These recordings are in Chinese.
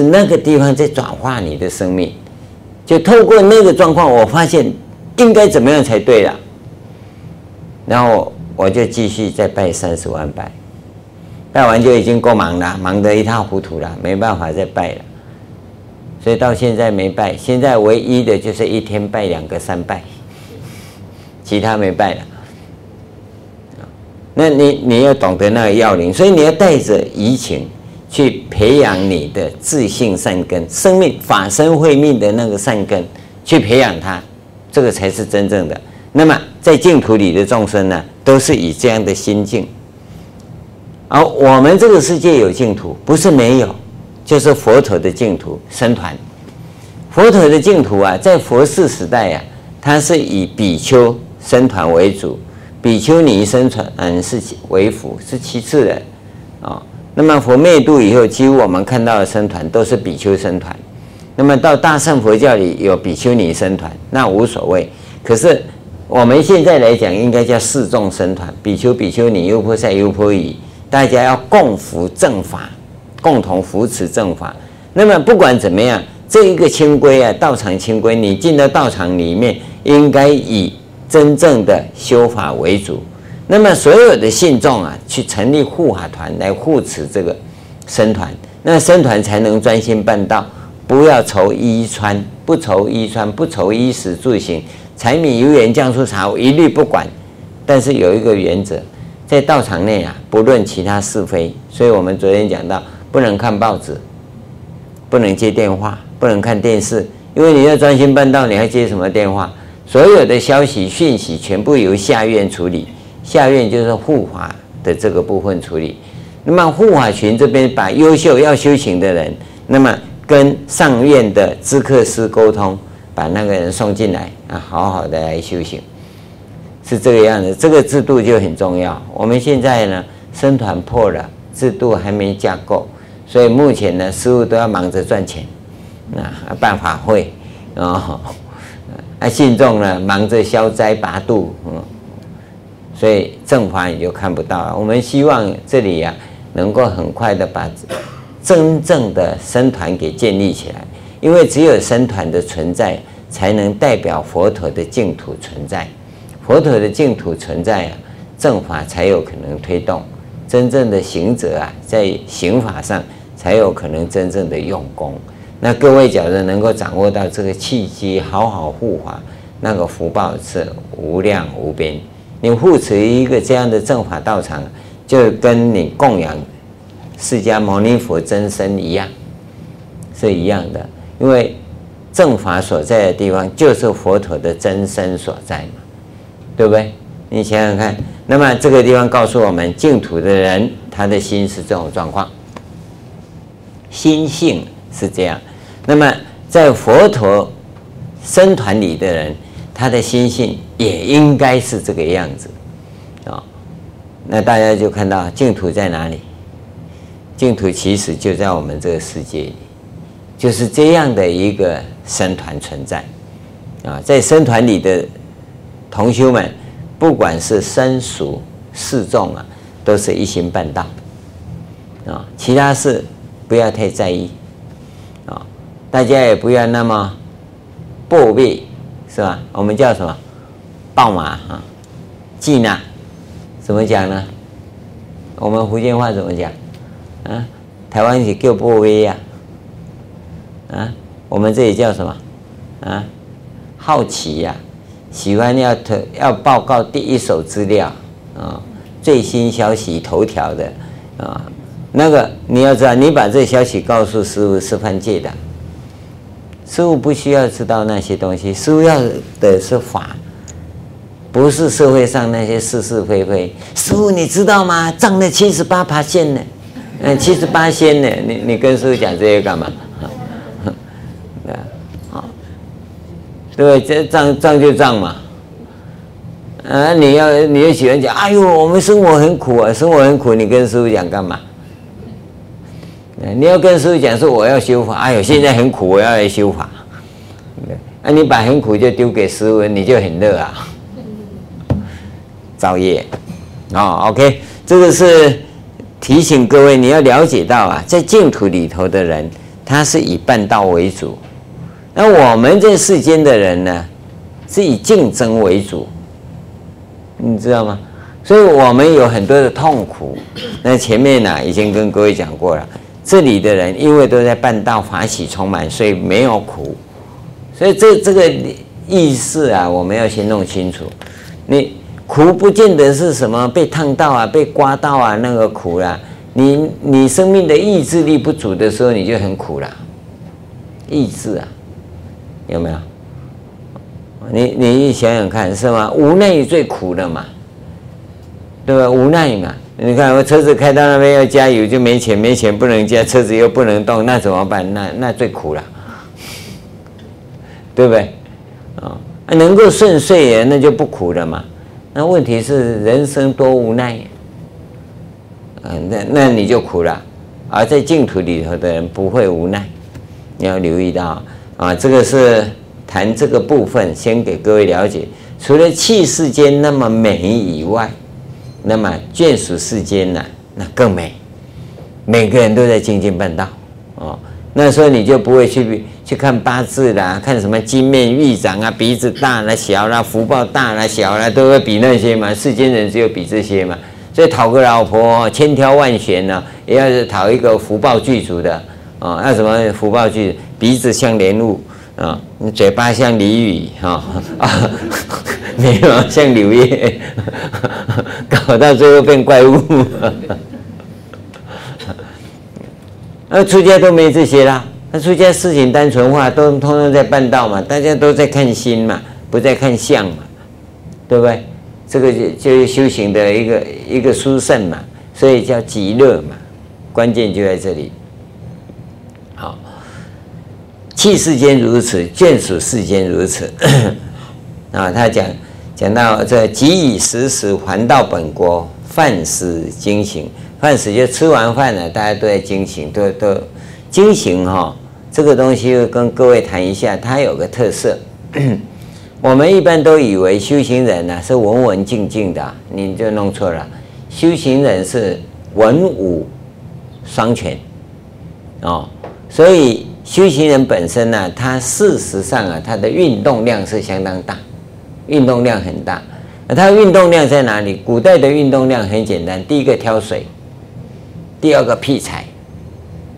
是那个地方在转化你的生命，就透过那个状况，我发现应该怎么样才对了。然后我就继续再拜三十万拜，拜完就已经够忙了，忙得一塌糊涂了，没办法再拜了。所以到现在没拜，现在唯一的就是一天拜两个三拜，其他没拜了。那你你要懂得那个要领，所以你要带着怡情去培养你的自信善根，生命法身慧命的那个善根去培养它，这个才是真正的。那么在净土里的众生呢，都是以这样的心境。而我们这个世界有净土，不是没有，就是佛陀的净土僧团。佛陀的净土啊，在佛世时代啊，它是以比丘僧团为主。比丘尼僧团嗯是为辅，是其次的。那么佛灭度以后，几乎我们看到的僧团都是比丘僧团。那么到大乘佛教里有比丘尼僧团，那无所谓。可是我们现在来讲，应该叫四众僧团：比丘、比丘尼、优婆塞、优婆夷，大家要共扶正法，共同扶持正法。那么不管怎么样，这一个清规啊，道场清规，你进到道场里面，应该以。真正的修法为主，那么所有的信众啊，去成立护法团来护持这个僧团，那僧团才能专心办道，不要愁衣穿，不愁衣穿，不愁衣食住行，柴米油盐酱醋茶，我一律不管。但是有一个原则，在道场内啊，不论其他是非。所以我们昨天讲到，不能看报纸，不能接电话，不能看电视，因为你要专心办道，你还接什么电话？所有的消息讯息全部由下院处理，下院就是护法的这个部分处理。那么护法群这边把优秀要修行的人，那么跟上院的知客师沟通，把那个人送进来啊，好好的来修行，是这个样子。这个制度就很重要。我们现在呢，僧团破了，制度还没架构，所以目前呢，师傅都要忙着赚钱，啊，办法会啊。那信众呢，忙着消灾拔度，嗯，所以正法你就看不到了。我们希望这里呀、能够很快的把真正的僧团给建立起来，因为只有僧团的存在，才能代表佛陀的净土存在。佛陀的净土存在啊，正法才有可能推动。真正的行者啊，在行法上才有可能真正的用功。那各位假如能够掌握到这个契机，好好护法，那个福报是无量无边。你护持一个这样的正法道场，就跟你供养释迦牟尼佛真身一样，是一样的。因为正法所在的地方，就是佛陀的真身所在嘛，对不对？你想想看，那么这个地方告诉我们，净土的人他的心是这种状况，心性是这样。那么，在佛陀僧团里的人，他的心性也应该是这个样子啊。那大家就看到净土在哪里？净土其实就在我们这个世界里，就是这样的一个僧团存在啊。在僧团里的同修们，不管是僧俗四众啊，都是一心办道啊，其他事不要太在意。啊大家也不要那么暴毙，是吧？我们叫什么？暴马啊，忌呢？怎么讲呢？我们福建话怎么讲？啊，台湾是叫暴毙呀。啊，我们这里叫什么？啊，好奇呀、喜欢要投要报告第一手资料啊，最新消息头条的啊，那个你要知道，你把这消息告诉师傅是犯戒的。师父不需要知道那些东西，师父要的是法，不是社会上那些是是非非。师父你知道吗？涨了七十八趴线呢，嗯，七十八仙呢？你你跟师父讲这些干嘛？对啊，对，这涨涨就涨嘛。啊，你要你也喜欢讲，哎呦，我们生活很苦啊，生活很苦，你跟师父讲干嘛？你要跟师父讲说我要修法，哎呦，现在很苦，我要来修法。那、你把很苦就丢给师父，你就很乐啊，造业啊。OK，这个是提醒各位，你要了解到啊，在净土里头的人，他是以办道为主，那我们这世间的人呢，是以竞争为主，你知道吗？所以我们有很多的痛苦。那前面呢、已经跟各位讲过了，这里的人因为都在办道，法喜充满，所以没有苦。所以这这个意思啊，我们要先弄清楚。你苦不见得是什么被烫到啊，被刮到啊，那个苦啦、你你生命的意志力不足的时候，你就很苦了。意志啊，有没有？你你想想看，是吗？无奈最苦的嘛，对吧？无奈嘛。你看我车子开到那边要加油，就没钱，没钱不能加，车子又不能动，那怎么办？那那最苦了，对不对？啊，能够顺遂，那就不苦了嘛。那问题是人生多无奈。嗯，那那你就苦了，而在净土里头的人不会无奈，你要留意到啊，这个是谈这个部分，先给各位了解。除了气世间那么美以外，那么眷属世间呢，那更美。每个人都在精进办道哦，那时候你就不会去去看八字啦，看什么金面玉掌啊，鼻子大啦小啦，福报大啦小啦，都会比那些嘛。世间人只有比这些嘛。所以讨个老婆千挑万选呢，也要是讨一个福报具足的啊。那什么福报具？鼻子像莲雾啊，嘴巴像鲤鱼哈啊，眉毛像柳叶，搞到最后变怪物。那出家都没这些啦，那出家事情单纯化，都通通在办道嘛，大家都在看心嘛，不在看相嘛，对不对？这个就就是修行的一个一个殊胜嘛，所以叫极乐嘛，关键就在这里。好，器世间如此，眷属世间如此。啊，他讲讲到这即以时时还到本国，饭食经行。饭食就吃完饭了，大家都在经行，都都经行哈。这个东西跟各位谈一下，它有个特色。我们一般都以为修行人呢是文文静静的，你就弄错了。修行人是文武双全哦，所以修行人本身呢，他事实上啊，他的运动量是相当大，运动量很大。那它运动量在哪里？古代的运动量很简单，第一个挑水，第二个劈柴，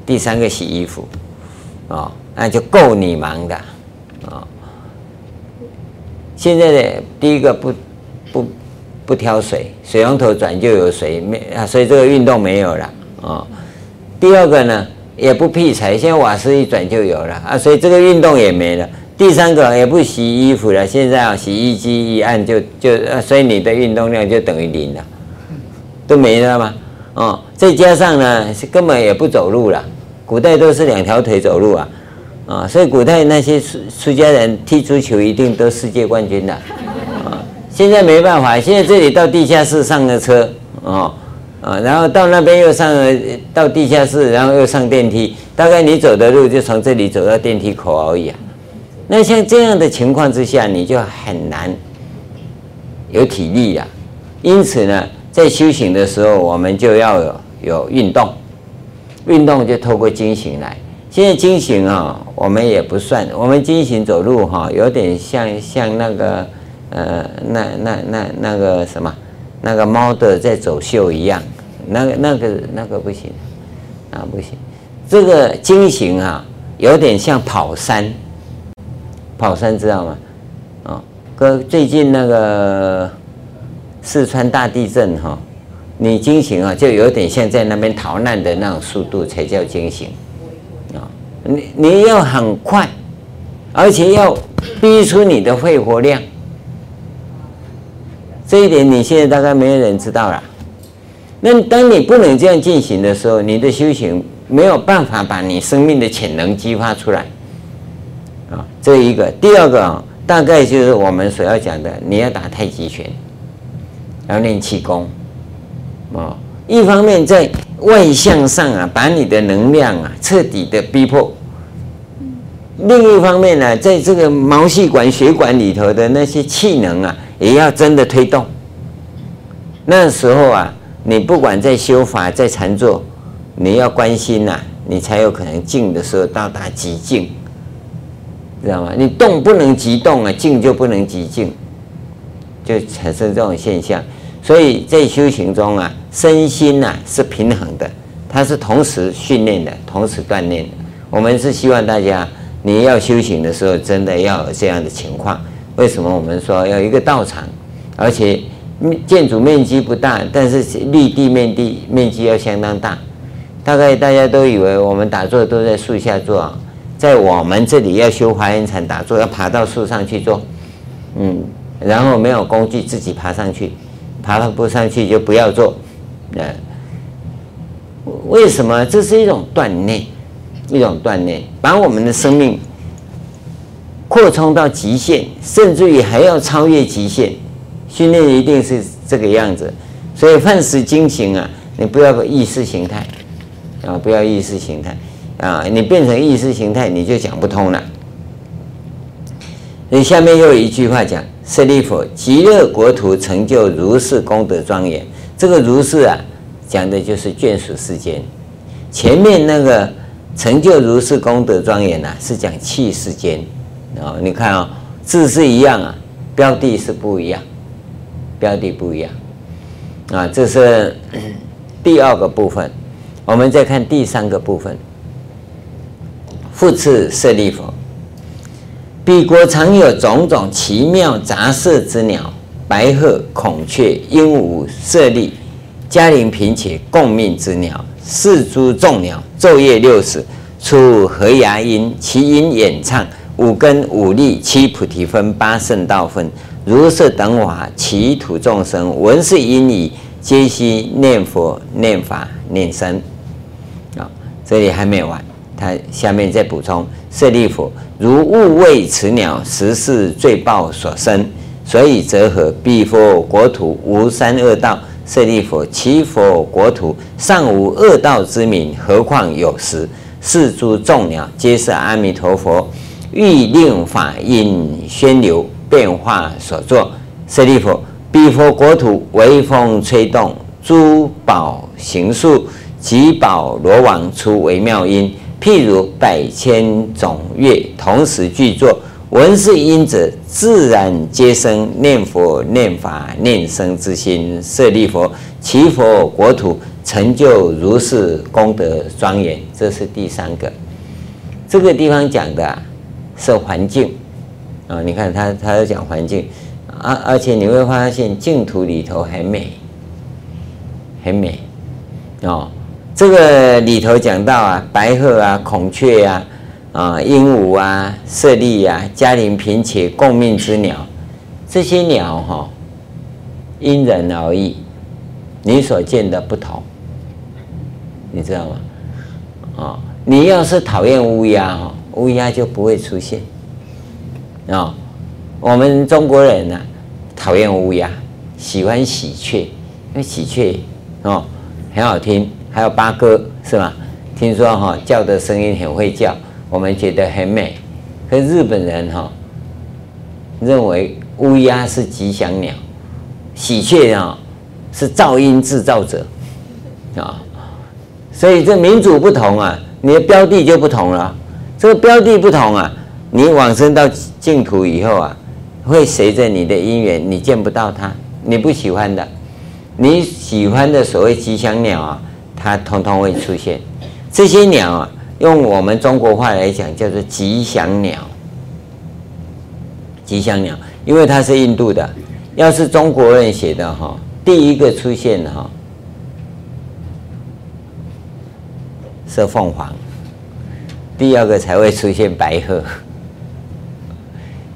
第三个洗衣服，哦，那就够你忙的，哦。现在的第一个不不不挑水，水龙头转就有水，没啊，所以这个运动没有了啊、哦。第二个呢，也不劈柴，现在瓦斯一转就有了啊，所以这个运动也没了。第三个也不洗衣服了，现在啊，洗衣机一按就就，所以你的运动量就等于零了，都没了吗？哦，再加上呢，根本也不走路了，古代都是两条腿走路啊。啊，所以古代那些出出家人踢足球一定都世界冠军的，啊，现在没办法，现在这里到地下室上个车，啊啊，然后到那边又上了到地下室，然后又上电梯，大概你走的路就从这里走到电梯口而已啊。那像这样的情况之下，你就很难有体力了。因此呢，在修行的时候，我们就要有有运动，运动就透过经行来。现在经行啊，我们也不算，我们经行走路哈，有点像像那个呃，那那那那个什么，那个猫的在走秀一样，那个那个那个不行，啊不行，这个经行啊，有点像跑山，跑山知道吗？啊，哥最近那个四川大地震哈，你惊醒啊，就有点像在那边逃难的那种速度才叫惊醒啊。你你要很快，而且要逼出你的肺活量，这一点你现在大概没有人知道了。那当你不能这样进行的时候，你的修行没有办法把你生命的潜能激发出来。啊，这一个，第二个啊，大概就是我们所要讲的，你要打太极拳，要练气功，啊，一方面在。外向上啊，把你的能量啊彻底的逼迫。另一方面呢，在这个毛细管、血管里头的那些气能啊，也要真的推动。那时候啊，你不管在修法、在禅坐，你要关心呐，你才有可能静的时候到达极静，知道吗？你动不能急动啊，静就不能急静，就产生这种现象。所以在修行中啊，身心呐、啊、是平衡的，它是同时训练的，同时锻炼的。我们是希望大家，你要修行的时候，真的要有这样的情况。为什么我们说要一个道场，而且建筑面积不大，但是绿地面积面积要相当大。大概大家都以为我们打坐都在树下做，在我们这里要修华严禅打坐，要爬到树上去做，嗯，然后没有工具自己爬上去。爬到不上去就不要做，呃，为什么？这是一种锻炼，一种锻炼，把我们的生命扩充到极限，甚至于还要超越极限。训练一定是这个样子，所以梵识经行啊，你不要意识形态啊，不要意识形态啊，你变成意识形态，你就讲不通了。所以下面又有一句话讲。舍利弗，极乐国土成就如是功德庄严。这个如是啊，讲的就是眷属世间。前面那个成就如是功德庄严呐，是讲器世间。啊，你看啊、哦，字是一样啊，标的是不一样，标的不一样。啊，这是 第二个部分。我们再看第三个部分。复次舍利弗。彼国常有种种奇妙杂色之鸟，白鹤、孔雀、鹦鹉、舍利、迦陵频伽共命之鸟，是诸众鸟，昼夜六时，出和雅音，其音演畅，五根五力，七菩提分，八圣道分，如是等法，其土众生闻是音已，皆悉念佛、念法、念僧。啊，这里还没完，他下面再补充。舍利弗，如物为此鸟，实是罪报所生，所以则何？彼佛国土无三恶道。舍利弗，其佛国土尚无恶道之名，何况有实？是诸众鸟，皆是阿弥陀佛欲令法音宣流变化所作。舍利弗，彼佛国土微风吹动，诸宝行树，及宝罗网出微妙音。譬如百千种乐同时具作，闻是音者，自然皆生念佛、念法、念僧之心。舍利弗，其佛国土成就如是功德庄严。这是第三个。这个地方讲的是环境啊，你看他他在讲环境，而而且你会发现净土里头很美，很美哦。这个里头讲到啊，白鹤啊、孔雀啊、啊鹦鹉啊、舍利啊、迦陵频伽共命之鸟，这些鸟哈、哦，因人而异，你所见的不同，你知道吗？啊、哦，你要是讨厌乌鸦哈，乌鸦就不会出现啊、哦。我们中国人呢、啊，讨厌乌鸦，喜欢喜鹊，因为喜鹊哦很好听。还有八哥是吧？听说哈叫的声音很会叫，我们觉得很美。可日本人哈认为乌鸦是吉祥鸟，喜鹊啊是噪音制造者啊。所以这民族不同啊，你的标的就不同了。这个标的不同啊，你往生到净土以后啊，会随着你的因缘，你见不到它，你不喜欢的，你喜欢的所谓吉祥鸟啊。它通通会出现，这些鸟啊，用我们中国话来讲叫做吉祥鸟。吉祥鸟，因为它是印度的，要是中国人写的哈，第一个出现的哈是凤凰，第二个才会出现白鹤。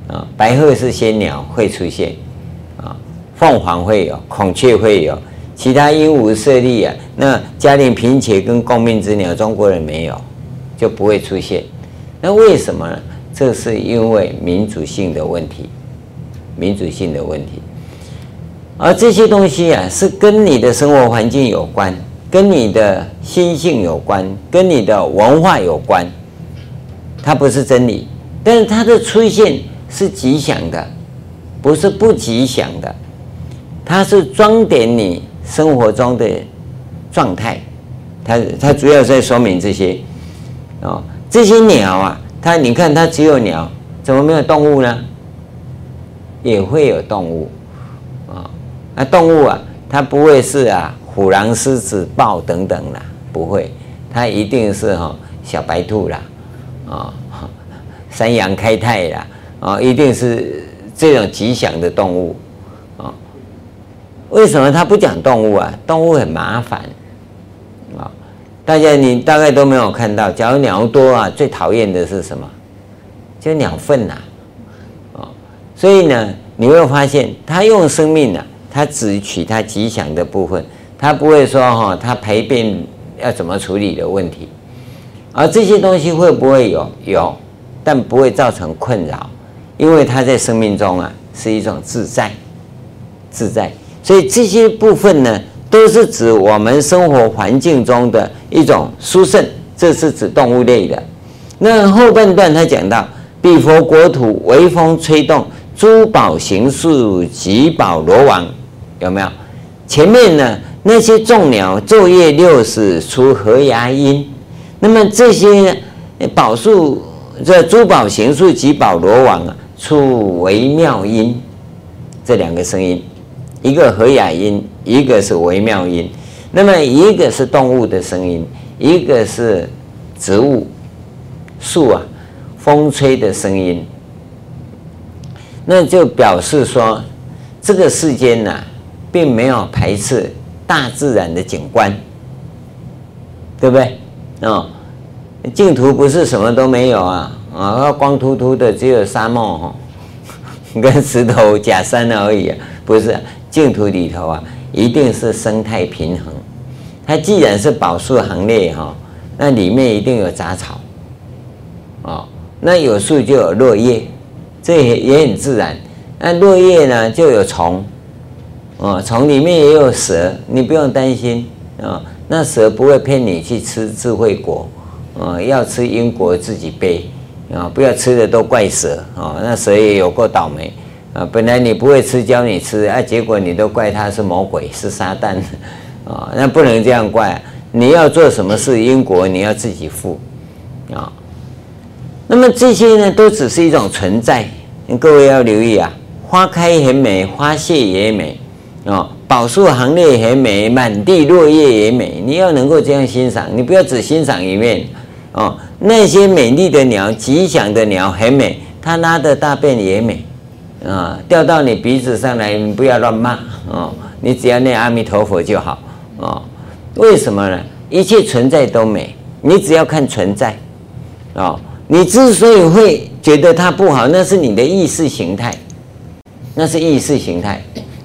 啊，白鹤是仙鸟会出现，啊，凤凰会有，孔雀会有。其他鹦鹉设立啊，那家庭贫且跟共命之鸟，中国人没有，就不会出现。那为什么呢？这是因为民族性的问题，民族性的问题。而这些东西啊，是跟你的生活环境有关，跟你的心性有关，跟你的文化有关。它不是真理，但是它的出现是吉祥的，不是不吉祥的。它是装点你。生活中的状态，它它主要在说明这些。哦，这些鸟啊，它你看它只有鸟，怎么没有动物呢？也会有动物啊，那动物啊，它不会是啊虎狼狮子豹等等啦，不会，它一定是哈小白兔啦，啊，山羊开泰啦，啊，一定是这种吉祥的动物。为什么他不讲动物啊？动物很麻烦啊，大家你大概都没有看到，假如鸟多啊，最讨厌的是什么？就鸟粪呐。所以呢，你会发现他用生命呢、啊，他只取他吉祥的部分，他不会说哈，他排便要怎么处理的问题。而这些东西会不会有？有，但不会造成困扰，因为他在生命中啊是一种自在，自在。所以这些部分呢，都是指我们生活环境中的一种殊胜，这是指动物类的。那后半段他讲到，彼佛国土微风吹动。诸宝行树，吉宝罗网，有没有？前面呢，那些众鸟昼夜六时出和雅音，那么这些宝树，这珠宝行树，吉宝罗网啊，出微妙音，这两个声音，一个和雅音，一个是微妙音。那么一个是动物的声音，一个是植物树啊，风吹的声音。那就表示说，这个世间呢、并没有排斥大自然的景观，对不对？哦，净土不是什么都没有啊，啊，光秃秃的只有沙漠哈，跟石头假山而已啊，不是净土里头啊，一定是生态平衡。它既然是宝树行列哈，那里面一定有杂草，哦，那有树就有落叶。这也也很自然，那落叶呢就有虫，哦，虫里面也有蛇，你不用担心啊。那蛇不会骗你去吃智慧果，啊，要吃因果自己背，啊，不要吃的都怪蛇，啊，那蛇也有够倒霉，啊，本来你不会吃，教你吃，啊，结果你都怪他是魔鬼，是撒旦，啊，那不能这样怪，你要做什么事，因果你要自己负，啊。那么这些呢，都只是一种存在。各位要留意啊，花开很美，花谢也美，哦，宝树行列很美，满地落叶也美。你要能够这样欣赏，你不要只欣赏一面，哦，那些美丽的鸟，吉祥的鸟很美，它拉的大便也美，啊、掉到你鼻子上来，你不要乱骂，哦，你只要念阿弥陀佛就好，哦，为什么呢？一切存在都美，你只要看存在，哦。你之所以会觉得它不好，那是你的意识形态，那是意识形态。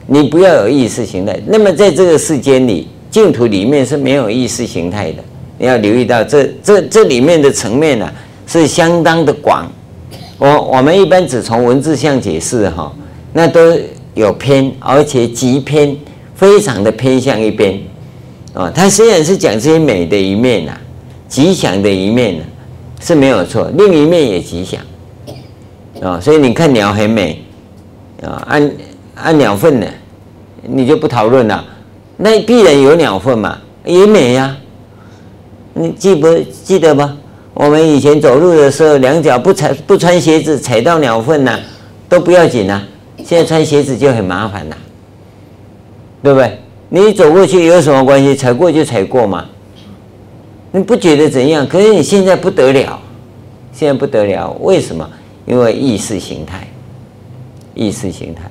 你不要有意识形态。那么在这个世间里，净土里面是没有意识形态的。你要留意到这这这里面的层面呢、是相当的广。我我们一般只从文字上解释哈，那都有偏，而且极偏，非常的偏向一边。啊，它虽然是讲这些美的一面呐、啊，吉祥的一面呢、是没有错，另一面也吉祥啊，所以你看鸟很美啊，按按鸟粪呢，你就不讨论了，那必然有鸟粪嘛，也美呀、你记不记得吗？我们以前走路的时候，两脚不踩不穿鞋子，踩到鸟粪呐，都不要紧啊。现在穿鞋子就很麻烦呐，对不对？你走过去有什么关系？踩过就踩过嘛。你不觉得怎样？可是你现在不得了，现在不得了，为什么？因为意识形态，意识形态。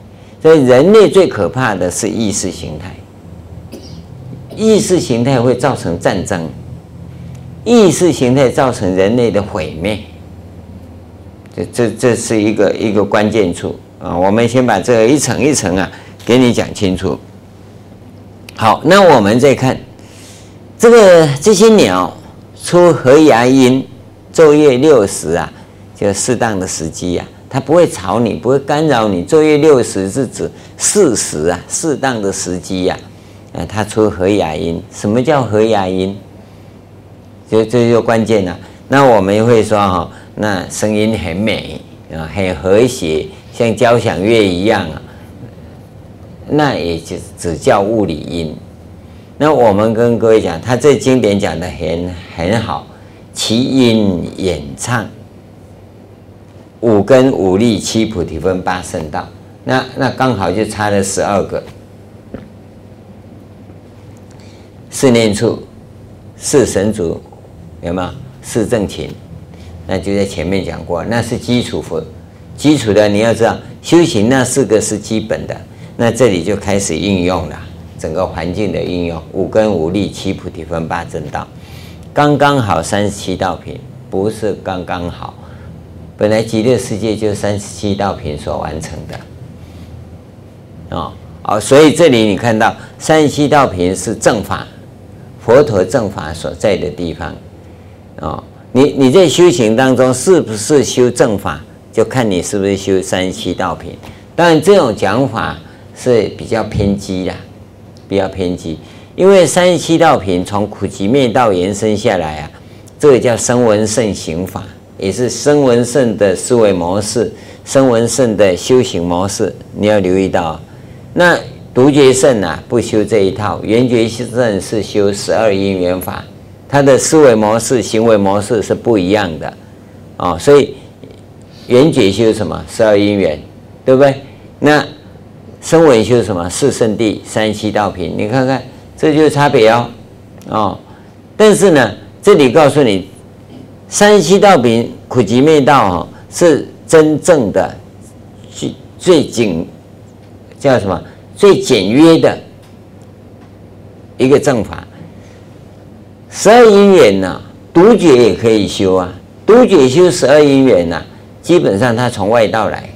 所以人类最可怕的是意识形态，意识形态会造成战争，意识形态造成人类的毁灭。这这这是一个一个关键处啊！我们先把这一层一层啊给你讲清楚。好，那我们再看。这个这些鸟出和雅音，昼夜六时啊，就适当的时机啊，它不会吵你，不会干扰你。昼夜六时是指适时啊，适当的时机呀，啊，它出和雅音。什么叫和雅音？就这就关键了。那我们会说哈，那声音很美啊，很和谐，像交响乐一样啊，那也就只叫物理音。那我们跟各位讲，他这经典讲的很很好，其音演唱，五根五力七菩提分八圣道，那那刚好就差了十二个。四念处，四神足，有没有？四正勤，那就在前面讲过，那是基础佛，基础的你要知道，修行那四个是基本的，那这里就开始应用了，整个环境的应用，五根五力七菩提分八正道。刚刚好三十七道品，不是刚刚好。本来极乐世界就三十七道品所完成的，啊啊，所以这里你看到三十七道品是正法，佛陀正法所在的地方，哦，你你在修行当中是不是修正法，就看你是不是修三七道品。当然这种讲法是比较偏激的，比较偏激。因为三七道品从苦集灭道延伸下来啊，这个叫声闻乘行法，也是声闻乘的思维模式，声闻乘的修行模式。你要留意到，那独觉圣啊不修这一套，缘觉圣是修十二因缘法，他的思维模式、行为模式是不一样的、哦。所以缘觉修什么？十二因缘，对不对？那声闻修什么？四圣谛、三十七道品，你看看。这就是差别哦，哦，但是呢，这里告诉你，三十七道品苦集灭道哦，是真正的最最简叫什么？最简约的一个正法。十二因缘呐，独觉也可以修啊，独觉修十二因缘呐，基本上他从外道来，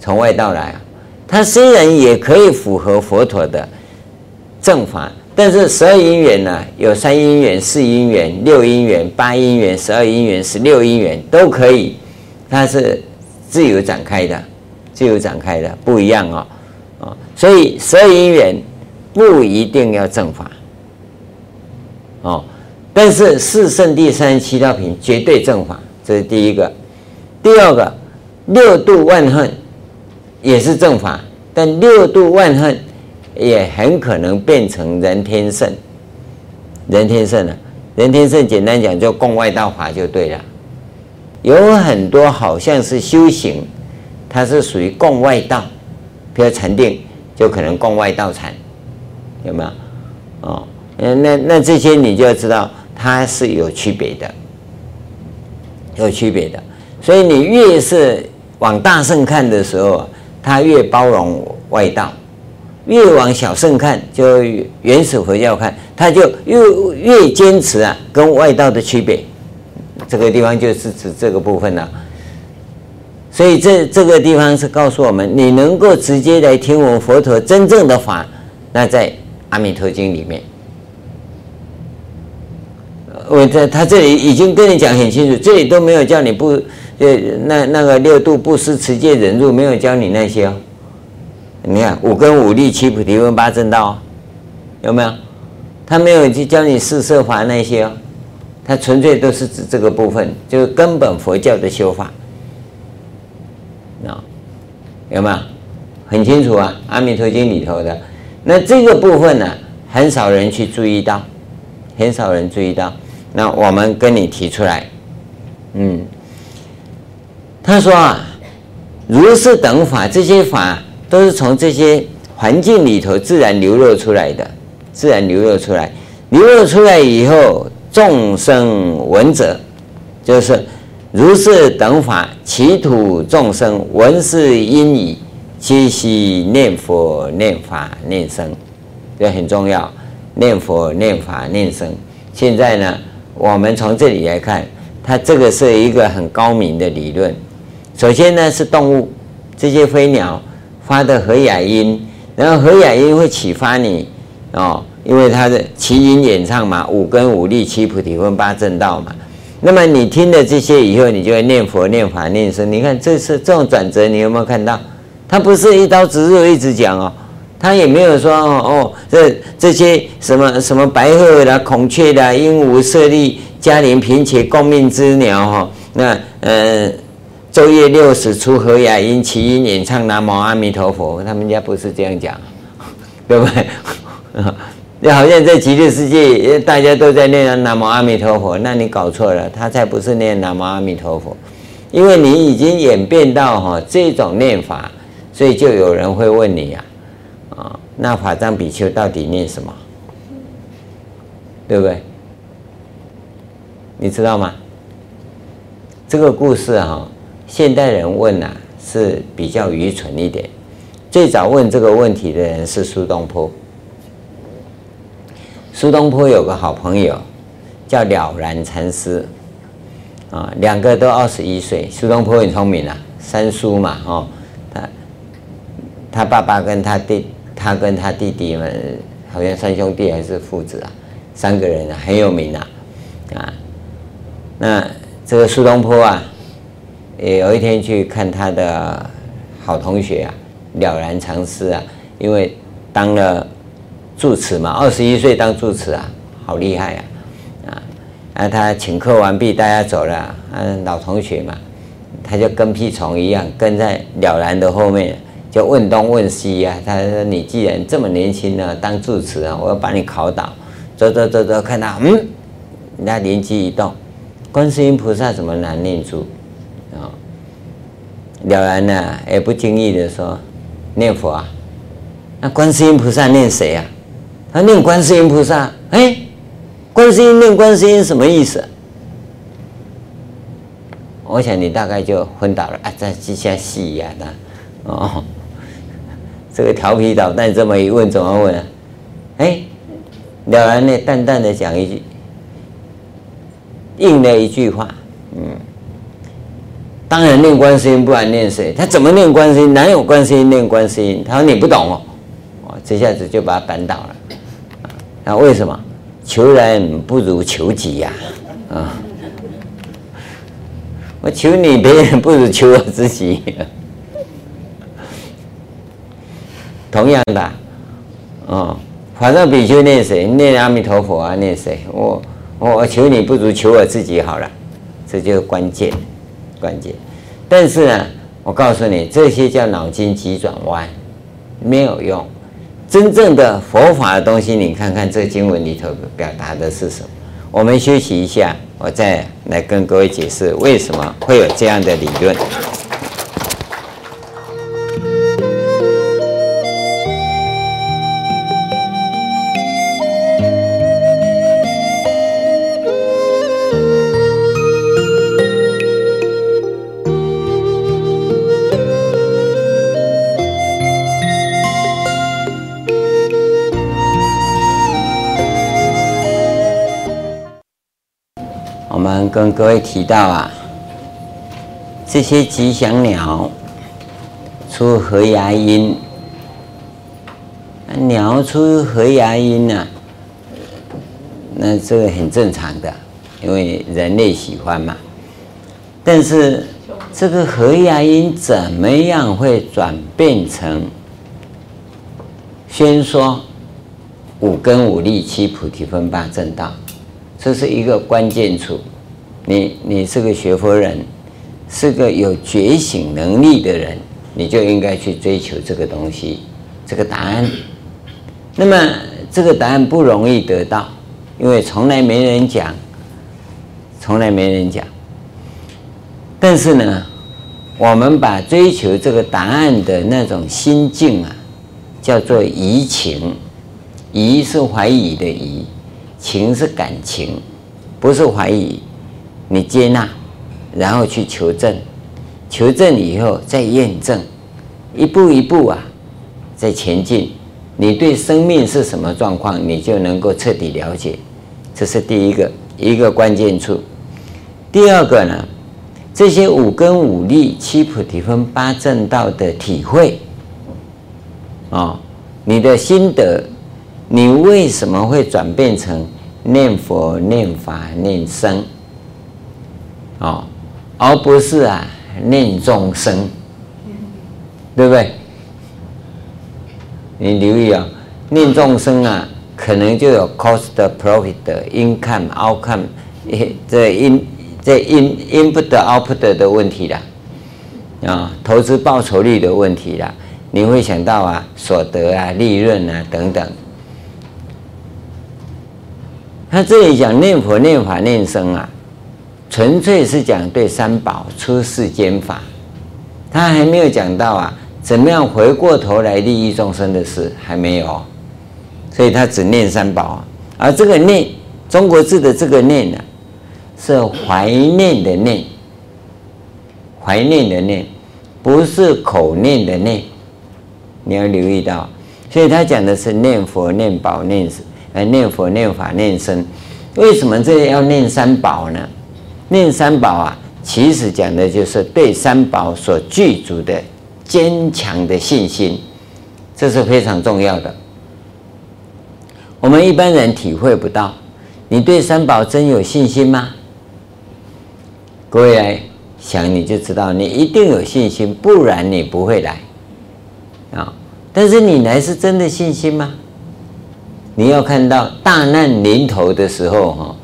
从外道来啊，他虽然也可以符合佛陀的。正法，但是十二因缘呢，有三因缘、四因缘、六因缘、八因缘、十二因缘、十六因缘都可以，它是自由展开的，自由展开的不一样哦，啊，所以十二因缘不一定要正法，哦，但是四圣谛三十七道品绝对正法，这是第一个，第二个六度万恨也是正法，但六度万恨。也很可能变成人天圣，人天乘啊，人天圣简单讲就共外道法就对了。有很多好像是修行，它是属于共外道，比如禅定就可能共外道禅，有没有？哦，嗯那那这些你就要知道它是有区别的，有区别的。所以你越是往大圣看的时候，它越包容外道。越往小圣看，就原始佛教看，他就越越坚持啊，跟外道的区别。这个地方就是指这个部分了。所以这这个地方是告诉我们，你能够直接来听闻佛陀真正的法，那在《阿弥陀经》里面，我在他这里已经跟你讲很清楚，这里都没有叫你不呃那那个六度布施持戒忍辱，没有教你那些哦。你看五根五力七菩提分八正道，有没有？他没有去教你四摄法那些哦，他纯粹都是指这个部分，就是根本佛教的修法。有没有？很清楚啊，《阿弥陀经》里头的。那这个部分呢，很少人去注意到，很少人注意到。那我们跟你提出来，嗯，他说啊，如是等法，这些法。都是从这些环境里头自然流露出来的，自然流露出来，流露出来以后，众生闻者，就是如是等法，其土众生闻是因已，皆悉念佛、念法、念僧，这很重要。念佛、念法、念僧。现在呢，我们从这里来看，它这个是一个很高明的理论。首先呢，是动物，这些飞鸟。发的和雅音，然后和雅音会启发你哦，因为它的其音演唱嘛，五根五力七菩提分八正道嘛。那么你听了这些以后，你就会念佛、念法、念僧。你看这是这种转折，你有没有看到？它不是一刀直入一直讲哦，他也没有说哦，这这些什么什么白鹤啦、孔雀啦、鹦鹉、舍利、迦陵、频伽共命之鸟哈、哦，那呃。昼夜六时出和雅音，其音演唱南无阿弥陀佛。他们家不是这样讲，对不对？你好像在极乐世界，大家都在念南无阿弥陀佛，那你搞错了，他才不是念南无阿弥陀佛，因为你已经演变到哈这种念法，所以就有人会问你呀，啊，那法藏比丘到底念什么？对不对？你知道吗？这个故事哈，现代人问呐是比较愚蠢一点，最早问这个问题的人是苏东坡。苏东坡有个好朋友，叫了然禅师，啊，两个都二十一岁。苏东坡很聪明啊，三苏嘛，哦，他他爸爸跟他弟，他跟他弟弟们好像三兄弟还是父子啊，三个人很有名啊，啊，那这个苏东坡啊，也有一天去看他的好同学啊，了然禅师啊，因为当了。住持嘛，二十一岁当住持啊，好厉害啊！啊，啊，他请客完毕，大家走了，啊，老同学嘛，他就跟屁虫一样跟在了然的后面，就问东问西呀，他说：“你既然这么年轻呢，当住持啊，我要把你考倒。”走走走走，看到嗯，人家灵机一动，观世音菩萨怎么难念住啊？了然呢，也不经意的说：“念佛啊。”那观世音菩萨念谁啊？他念观世音菩萨，哎，观世音念观世音什么意思？我想你大概就昏倒了啊！在机下戏呀的哦，这个调皮捣蛋这么一问，怎么问啊？哎，了然呢，淡淡的讲一句，应了一句话，嗯，当然念观世音，不然念谁？他怎么念观世音？哪有观世音念观世音？他说你不懂哦，哦，这下子就把他扳倒了。那为什么求人不如求己呀？啊，我求你，别人不如求我自己。同样的，啊，反正比丘念谁？念阿弥陀佛啊？念谁？我我求你不如求我自己好了，这就是关键，关键。但是呢，我告诉你，这些叫脑筋急转弯，没有用。真正的佛法的东西，你看看这经文里头表达的是什么？我们休息一下，我再来跟各位解释为什么会有这样的理论。各位提到啊，这些吉祥鸟出和雅音，鸟出和雅音呢，那这个很正常的，因为人类喜欢嘛。但是这个和雅音怎么样会转变成宣说五根五力七菩提分八正道？这是一个关键处。你你是个学佛人，是个有觉醒能力的人，你就应该去追求这个东西，这个答案。那么这个答案不容易得到，因为从来没人讲，从来没人讲。但是呢，我们把追求这个答案的那种心境啊，叫做疑情，疑是怀疑的疑，情是感情，不是怀疑。你接纳，然后去求证，求证以后再验证，一步一步啊，在前进。你对生命是什么状况，你就能够彻底了解。这是第一个一个关键处。第二个呢，这些五根五力七菩提分八正道的体会，啊，你的心得，你为什么会转变成念佛、念法、念僧？哦，而不是啊念众生，对不对？你留意啊，念众生啊，可能就有 cost profit income outcome，这 in 这 in input output 的问题啦，啊，投资报酬率的问题啦，你会想到啊所得啊利润啊等等，他这里讲念佛、念法、念僧啊，纯粹是讲对三宝出世间法，他还没有讲到啊，怎么样回过头来利益众生的事还没有，所以他只念三宝啊，而这个念中国字的这个念呢、是怀念的念，怀念的念，不是口念的念，你要留意到，所以他讲的是念佛、念宝、念僧。来念佛、念法、念僧，为什么这里要念三宝呢？念三宝啊，其实讲的就是对三宝所具足的坚强的信心，这是非常重要的。我们一般人体会不到，你对三宝真有信心吗？各位来想，你就知道你一定有信心，不然你不会来啊。但是你来是真的信心吗？你要看到大难临头的时候，哈，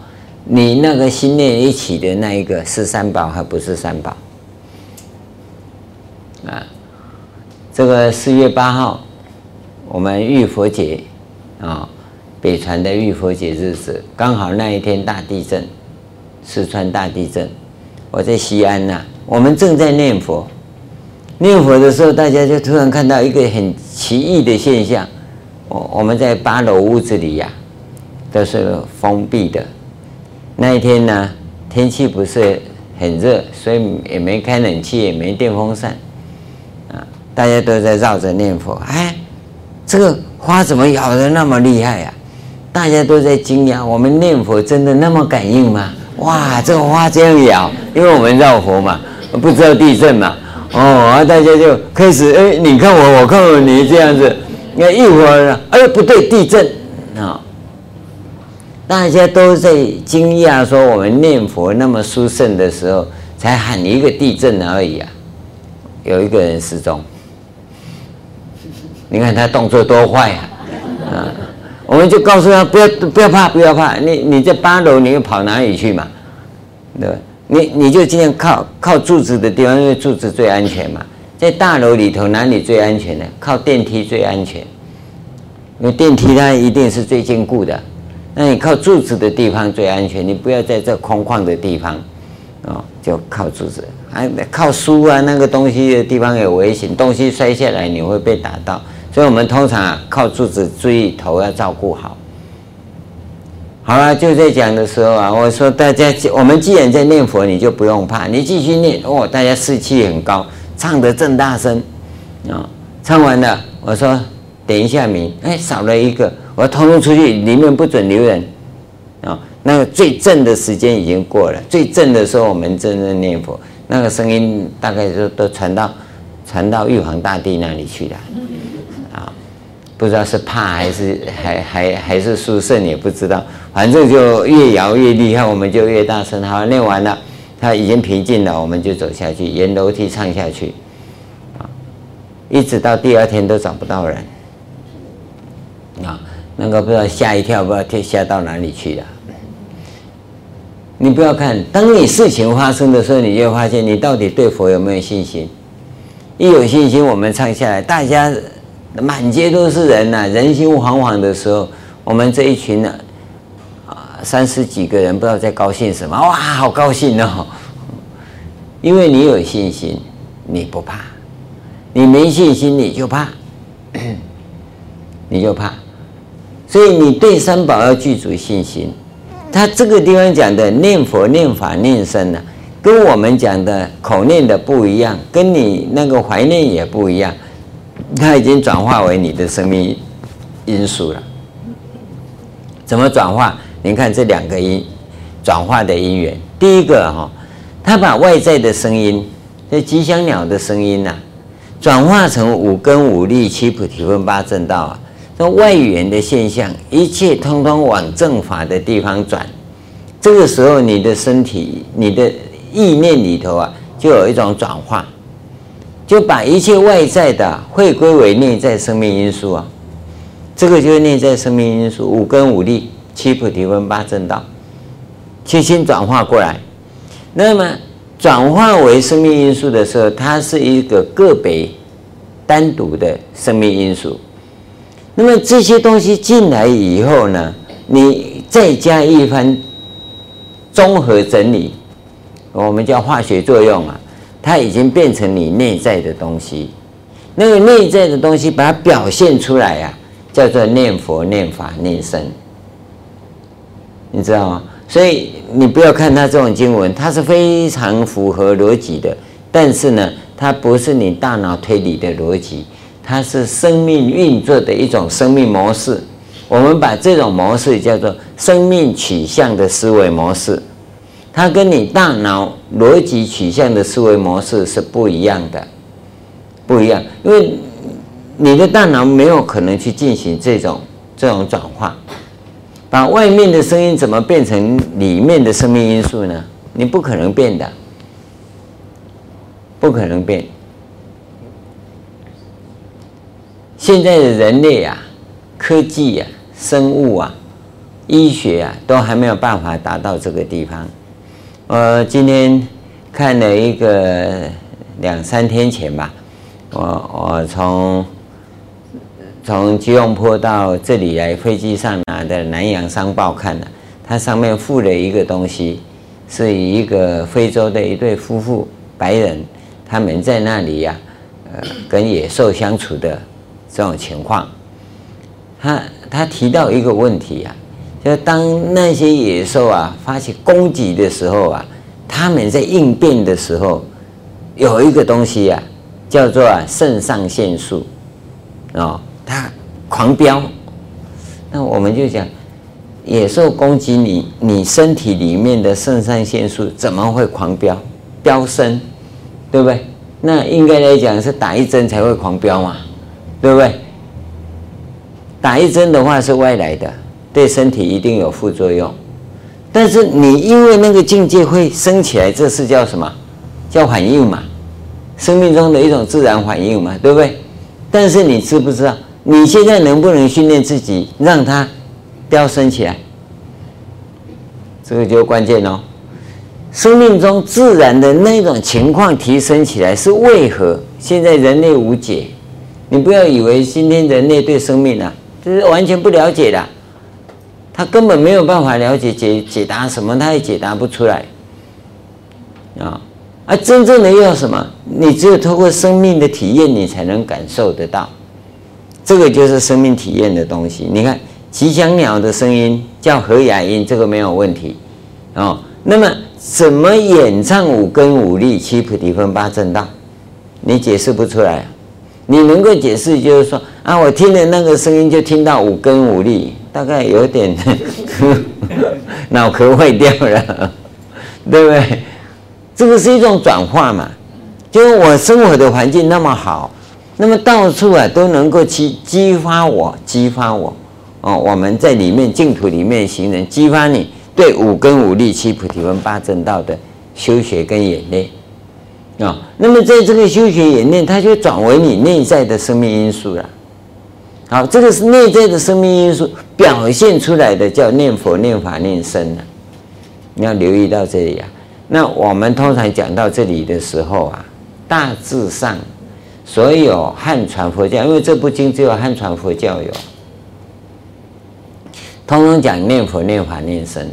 你那个心念一起的那一个是三宝，还不是三宝？啊，这个四月八号，我们浴佛节啊，北传的浴佛节日子，刚好那一天大地震，四川大地震，我在西安呐，我们正在念佛，念佛的时候，大家就突然看到一个很奇异的现象。我我们在八楼屋子里呀、都是封闭的。那一天呢，天气不是很热，所以也没开冷气，也没电风扇，啊，大家都在绕着念佛。哎，这个花怎么咬得那么厉害呀、啊？大家都在惊讶，我们念佛真的那么感应吗？哇，这个花这样咬，因为我们绕佛嘛，不知道地震嘛，哦，大家就开始哎，你看我，我看我，你这样子。那一会儿，哎，不对，地震啊！大家都在惊讶，说我们念佛那么殊胜的时候，才喊一个地震而已啊！有一个人失踪，你看他动作多快啊！啊，我们就告诉他不要不要怕，不要怕，你你在八楼，你又跑哪里去嘛？对吧？你你就尽量靠靠柱子的地方，因为柱子最安全嘛。在大楼里头哪里最安全呢？靠电梯最安全，因为电梯它一定是最坚固的。那你靠柱子的地方最安全，你不要在这空旷的地方，哦，就靠柱子。还靠书啊那个东西的地方有危险，东西摔下来你会被打到。所以我们通常啊靠柱子，注意头要照顾好。好了，就在讲的时候啊，我说大家，我们既然在念佛，你就不用怕，你继续念哦，大家士气很高。唱得正大声，啊！唱完了，我说点一下名，哎，少了一个，我要通通出去，里面不准留人，啊！那个最正的时间已经过了，最正的时候我们真正念佛，那个声音大概就都传到传到玉皇大帝那里去了，啊！不知道是怕还是还还还是殊胜也不知道，反正就越摇越厉害，我们就越大声。好，念完了。他已经平静了，我们就走下去，沿楼梯唱下去，啊，一直到第二天都找不到人，那个不知道吓一跳，不知道吓到哪里去了。你不要看，当你事情发生的时候，你就发现你到底对佛有没有信心。一有信心，我们唱下来，大家满街都是人呐、人心惶惶的时候，我们这一群呢。啊三十几个人不知道在高兴什么，哇，好高兴哦！因为你有信心，你不怕；你没信心，你就怕，你就怕。所以你对三宝要具足信心。他这个地方讲的念佛、念法、念僧呢，跟我们讲的口念的不一样，跟你那个怀念也不一样。他已经转化为你的生命因素了。怎么转化？你看这两个因转化的因缘，第一个哈，他把外在的声音，这吉祥鸟的声音呐，转化成五根五力七菩提分八正道啊，那外缘的现象，一切通通往正法的地方转，这个时候你的身体、你的意念里头啊，就有一种转化，就把一切外在的会归为内在生命因素啊，这个就是内在生命因素，五根五力。七菩提分八正道，七心转化过来。那么转化为生命因素的时候，它是一个个别、单独的生命因素。那么这些东西进来以后呢，你再加一番综合整理，我们叫化学作用啊，它已经变成你内在的东西。那个内在的东西，把它表现出来、啊，叫做念佛、念法、念僧。你知道吗？所以你不要看它这种经文，它是非常符合逻辑的，但是呢，它不是你大脑推理的逻辑，它是生命运作的一种生命模式。我们把这种模式叫做生命取向的思维模式，它跟你大脑逻辑取向的思维模式是不一样的，不一样，因为你的大脑没有可能去进行这种这种转化。把外面的声音怎么变成里面的生命因素呢？你不可能变的，不可能变。现在的人类啊，科技啊，生物啊，医学啊，都还没有办法达到这个地方。我今天看了一个两三天前吧，我我从。从吉隆坡到这里来，飞机上拿的《南洋商报》看了，它上面附了一个东西，是一个非洲的一对夫妇，白人，他们在那里呀、呃，跟野兽相处的这种情况。他他提到一个问题啊，就当那些野兽啊发起攻击的时候啊，他们在应变的时候，有一个东西啊，叫做啊肾上腺素，哦。它狂飙，那我们就讲，野兽攻击你，你身体里面的肾上腺素怎么会狂飙飙升？对不对？那应该来讲是打一针才会狂飙嘛，对不对？打一针的话是外来的，对身体一定有副作用。但是你因为那个境界会升起来，这是叫什么？叫反应嘛，生命中的一种自然反应嘛，对不对？但是你知不知道？你现在能不能训练自己让它飙升起来？这个就关键哦。生命中自然的那种情况提升起来是为何？现在人类无解。你不要以为今天人类对生命啊，这是完全不了解的，他根本没有办法了解解解答什么，他也解答不出来啊。而真正的要什么？你只有透过生命的体验，你才能感受得到。这个就是生命体验的东西。你看，吉祥鸟的声音叫和雅音，这个没有问题哦。那么，怎么演唱五根五力七菩提分八正道？你解释不出来。你能够解释，就是说啊，我听了那个声音，就听到五根五力，大概有点 脑壳坏掉了，对不对？这个是一种转化嘛，就是我生活的环境那么好。那么到处啊都能够去激发我，激发我，哦，我们在里面净土里面行人，激发你对五根五力七菩提分八正道的修学跟演练，啊、那么在这个修学演练，它就转为你内在的生命因素了。好，这个是内在的生命因素表现出来的，叫念佛、念法、念僧啊。你要留意到这里啊。那我们通常讲到这里的时候啊，大致上。所有汉传佛教，因为这部经只有汉传佛教有，通通讲念佛、念法、念僧，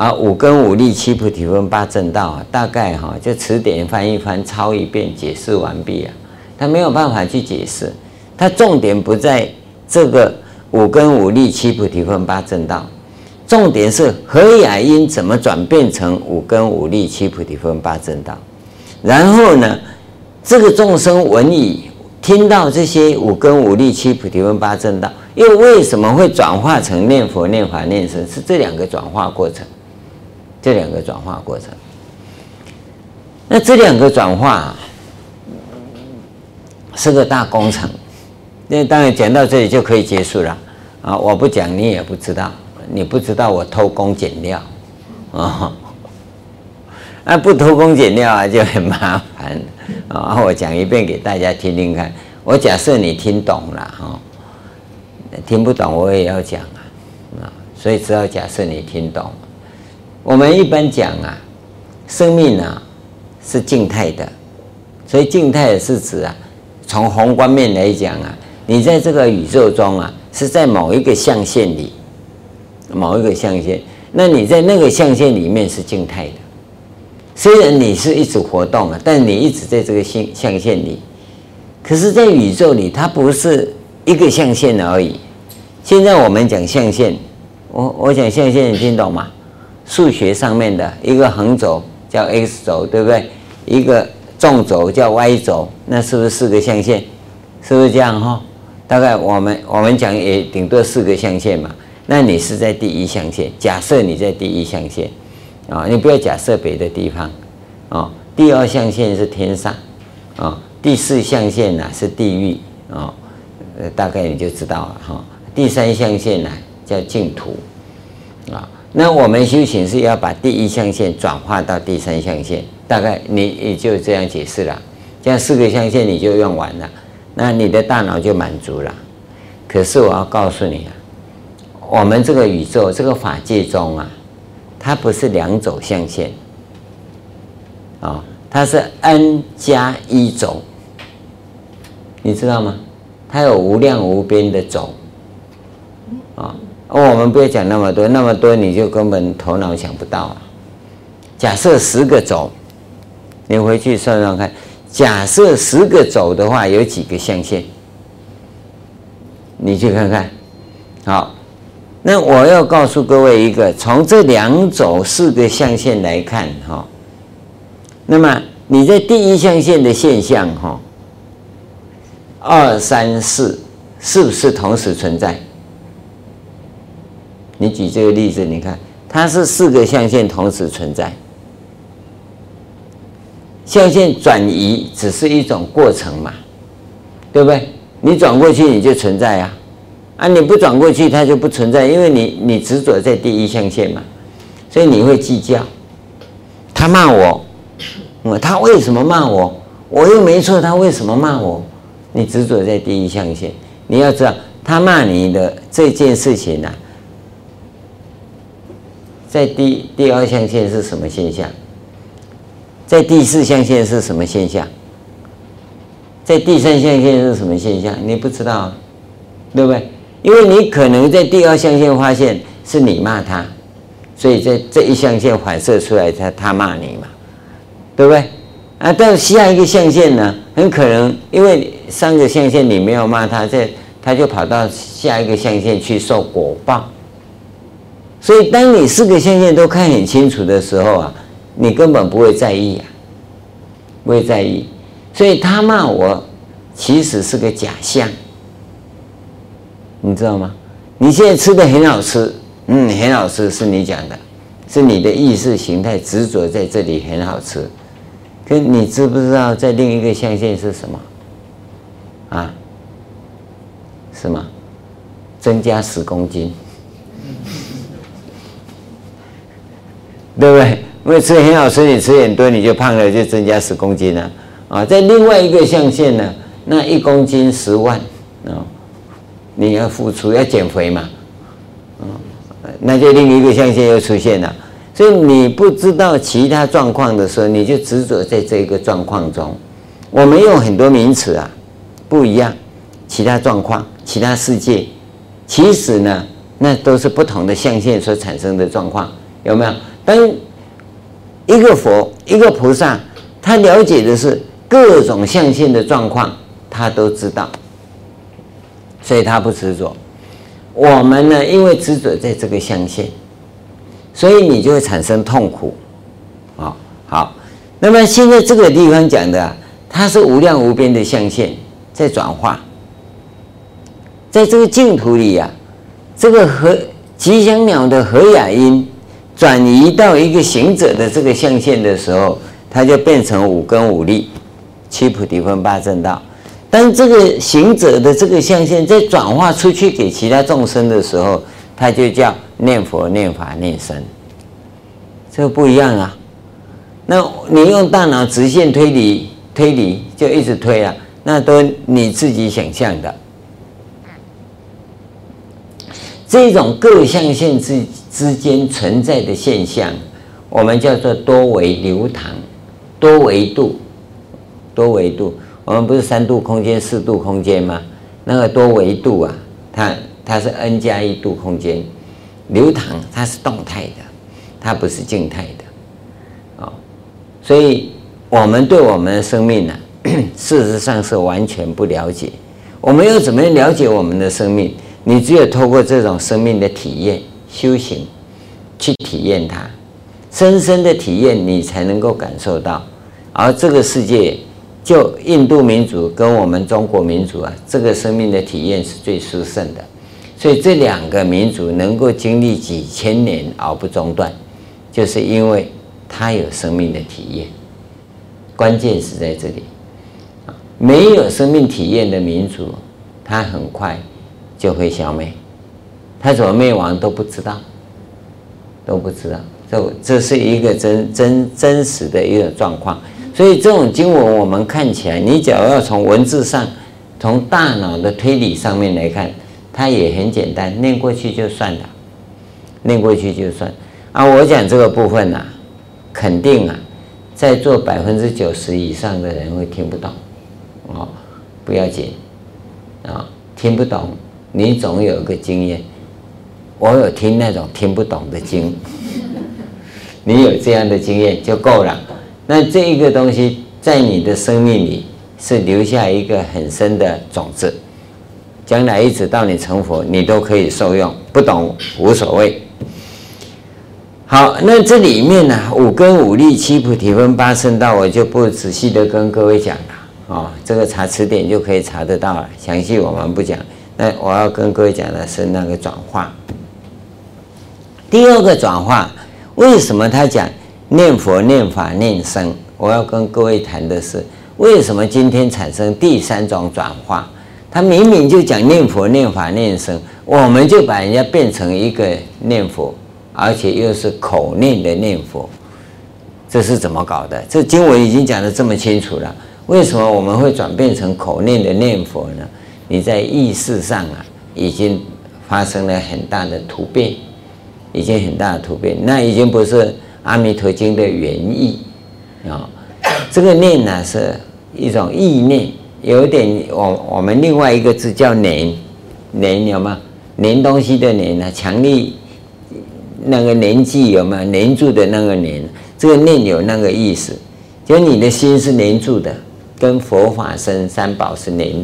啊，五根五力七菩提分八正道啊，大概哈就词典翻一翻，抄一遍，解释完毕啊，他没有办法去解释，他重点不在这个五根五力七菩提分八正道，重点是何雅音怎么转变成五根五力七菩提分八正道，然后呢？这个众生闻已听到这些五根五力七菩提分八正道，又为什么会转化成念佛、念法、念身？是这两个转化过程，这两个转化过程。那这两个转化是个大工程。那当然讲到这里就可以结束了啊！我不讲你也不知道，你不知道我偷工减料啊。那不偷工减料啊，就很麻烦啊！我讲一遍给大家听听看。我假设你听懂了哈，听不懂我也要讲啊啊！所以只要假设你听懂。我们一般讲啊，生命啊是静态的，所以静态是指啊，从宏观面来讲啊，你在这个宇宙中啊，是在某一个象限里，某一个象限，那你在那个象限里面是静态的。虽然你是一直活动啊，但你一直在这个象象限里。可是，在宇宙里，它不是一个象限而已。现在我们讲象限，我我讲象限，你听懂吗？数学上面的一个横轴叫 x 轴，对不对？一个纵轴叫 y 轴，那是不是四个象限？是不是这样哈？大概我们我们讲也顶多四个象限嘛。那你是在第一象限，假设你在第一象限。啊，你不要假设别的地方，啊，第二象限是天上，啊，第四象限呢是地狱，啊，呃，大概你就知道了哈。第三象限呢叫净土，啊，那我们修行是要把第一象限转化到第三象限，大概你也就这样解释了，这样四个象限你就用完了，那你的大脑就满足了。可是我要告诉你啊，我们这个宇宙这个法界中啊。它不是两种象限，啊，它是 n 加一轴，你知道吗？它有无量无边的种，啊，哦我们不要讲那么多，那么多你就根本头脑想不到啊。假设十个轴，你回去算算看，假设十个轴的话，有几个象限？你去看看，好。那我要告诉各位一个，从这两组四个象限来看，哈，那么你在第一象限的现象，哈，二三四是不是同时存在？你举这个例子，你看它是四个象限同时存在，象限转移只是一种过程嘛，对不对？你转过去你就存在啊。啊！你不转过去，它就不存在，因为你你执着在第一象限嘛，所以你会计较。他骂我，他为什么骂我？我又没错，他为什么骂我？你执着在第一象限，你要知道，他骂你的这件事情呢、在第第二象限是什么现象？在第四象限是什么现象？在第三象限是什么现象？你不知道、啊，对不对？因为你可能在第二象限发现是你骂他，所以在这一象限反射出来，他他骂你嘛，对不对？啊，但下一个象限呢，很可能因为三个象限你没有骂他，这他就跑到下一个象限去受果报。所以当你四个象限都看很清楚的时候啊，你根本不会在意啊，不会在意。所以他骂我，其实是个假象。你知道吗？你现在吃的很好吃，嗯，很好吃，是你讲的，是你的意识形态执着在这里很好吃。可你知不知道在另一个象限是什么？啊？是吗？增加十公斤，对不对？因为吃很好吃，你吃很多你就胖了，就增加十公斤了。啊，在另外一个象限呢，那一公斤十万啊。你要付出，要减肥嘛，嗯，那就另一个象限又出现了。所以你不知道其他状况的时候，你就执着在这个状况中。我们用很多名词啊，不一样，其他状况、其他世界，其实呢，那都是不同的象限所产生的状况，有没有？当一个佛、一个菩萨，他了解的是各种象限的状况，他都知道。所以他不执着，我们呢，因为执着在这个象限，所以你就会产生痛苦。啊，好，那么现在这个地方讲的，它是无量无边的象限在转化，在这个净土里呀、啊，这个和吉祥鸟的和雅音转移到一个行者的这个象限的时候，它就变成五根五力、七菩提分八正道。当这个行者的这个象限在转化出去给其他众生的时候，它就叫念佛、念法、念僧，这不一样啊。那你用大脑直线推理，推理就一直推啊，那都你自己想象的。这种各象限之之间存在的现象，我们叫做多维流淌、多维度、多维度。我们不是三度空间、四度空间吗？那个多维度啊，它它是 n 加一度空间。流淌它是动态的，它不是静态的，哦，所以我们对我们的生命呢，事实上是完全不了解。我们要怎么样了解我们的生命？你只有透过这种生命的体验、修行，去体验它，深深的体验，你才能够感受到。而这个世界，就印度民族跟我们中国民族啊，这个生命的体验是最殊胜的。所以这两个民族能够经历几千年而不中断，就是因为它有生命的体验。关键是在这里。没有生命体验的民族，它很快就会消灭。他怎么灭亡都不知道，都不知道。这这是一个真真真实的一个状况。所以这种经文我们看起来，你只要要从文字上、从大脑的推理上面来看，它也很简单，念过去就算了，念过去就算。啊，我讲这个部分啊，肯定啊，在座百分之九十以上的人会听不懂。哦，不要紧，啊，听不懂，你总有个经验。我有听那种听不懂的经，你有这样的经验就够了。那这一个东西在你的生命里是留下一个很深的种子，将来一直到你成佛，你都可以受用。不懂无所谓。好，那这里面呢，五根五力七菩提分八圣道，我就不仔细的跟各位讲了。哦，这个查词典就可以查得到了，详细我们不讲。那我要跟各位讲的是那个转化。第二个转化，为什么他讲念佛、念法、念僧？我要跟各位谈的是，为什么今天产生第三种转化？他明明就讲念佛、念法、念僧，我们就把人家变成一个念佛，而且又是口念的念佛，这是怎么搞的？这经文已经讲得这么清楚了。为什么我们会转变成口念的念佛呢？你在意识上啊，已经发生了很大的突变，已经很大的突变，那已经不是《阿弥陀经》的原意啊。这个念呢，是一种意念，有点我我们另外一个字叫黏，黏有吗？黏东西的黏呢，强力那个黏剂有没有？黏住的那个黏，这个念有那个意思，就你的心是黏住的。跟佛法僧三宝是连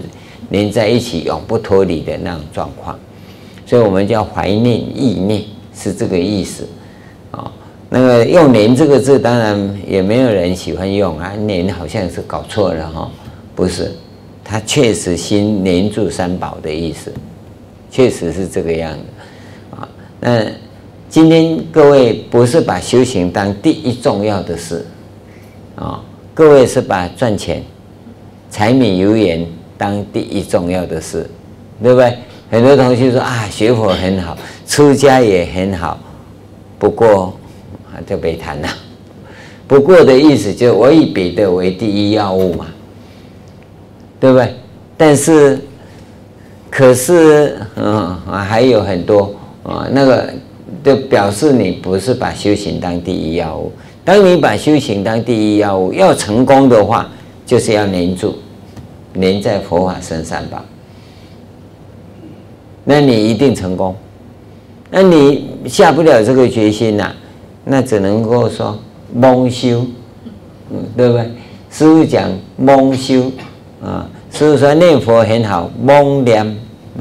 连在一起，永不脱离的那种状况，所以我们叫怀念意念，是这个意思啊。那个用“年”这个字，当然也没有人喜欢用啊，“年”好像是搞错了哈，不是，它确实心连住三宝的意思，确实是这个样子啊。那今天各位不是把修行当第一重要的事啊，各位是把赚钱。柴米油盐当第一重要的事，对不对？很多同学说啊，学佛很好，出家也很好，不过啊就别谈了。不过的意思就是我以别的为第一要务嘛，对不对？但是，可是嗯还有很多啊，那个就表示你不是把修行当第一要务。当你把修行当第一要务，要成功的话。就是要黏住，黏在佛法身上吧，那你一定成功。那你下不了这个决心呐、啊，那只能够说蒙修，对不对？师父讲蒙修啊，师父说念佛很好，蒙念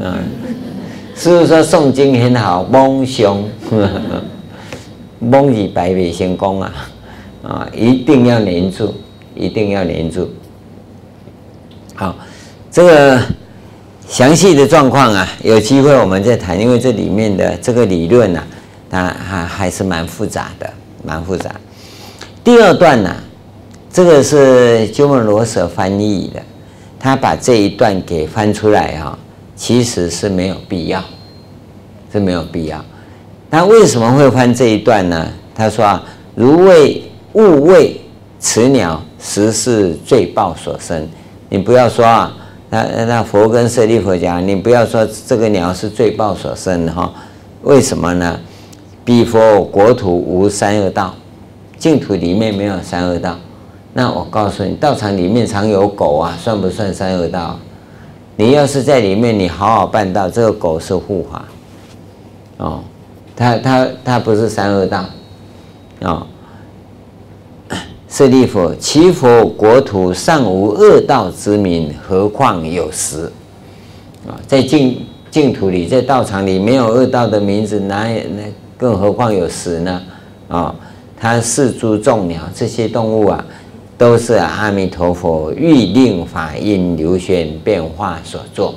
啊，师父说诵经很好，蒙诵，蒙以百倍行功啊，啊，一定要黏住。一定要黏住。好，这个详细的状况啊，有机会我们再谈。因为这里面的这个理论呢、啊，它还还是蛮复杂的，蛮复杂。第二段呢、这个是鸠摩罗什翻译的，他把这一段给翻出来哈、啊，其实是没有必要，是没有必要。那为什么会翻这一段呢？他说啊，如为物为此鸟。实是罪报所生，你不要说啊，那那佛跟舍利弗讲，你不要说这个鸟是罪报所生的哈，为什么呢？彼佛国土无三恶道，净土里面没有三恶道。那我告诉你，道场里面常有狗啊，算不算三恶道？你要是在里面，你好好办道，这个狗是护法哦，它它它不是三恶道。哦舍利弗，其佛国土尚无恶道之名，何况有实？啊，在净净土里，在道场里没有恶道的名字，哪有那更何况有实呢？啊，他四诸众鸟这些动物啊，都是阿弥陀佛欲令法印流宣变化所作。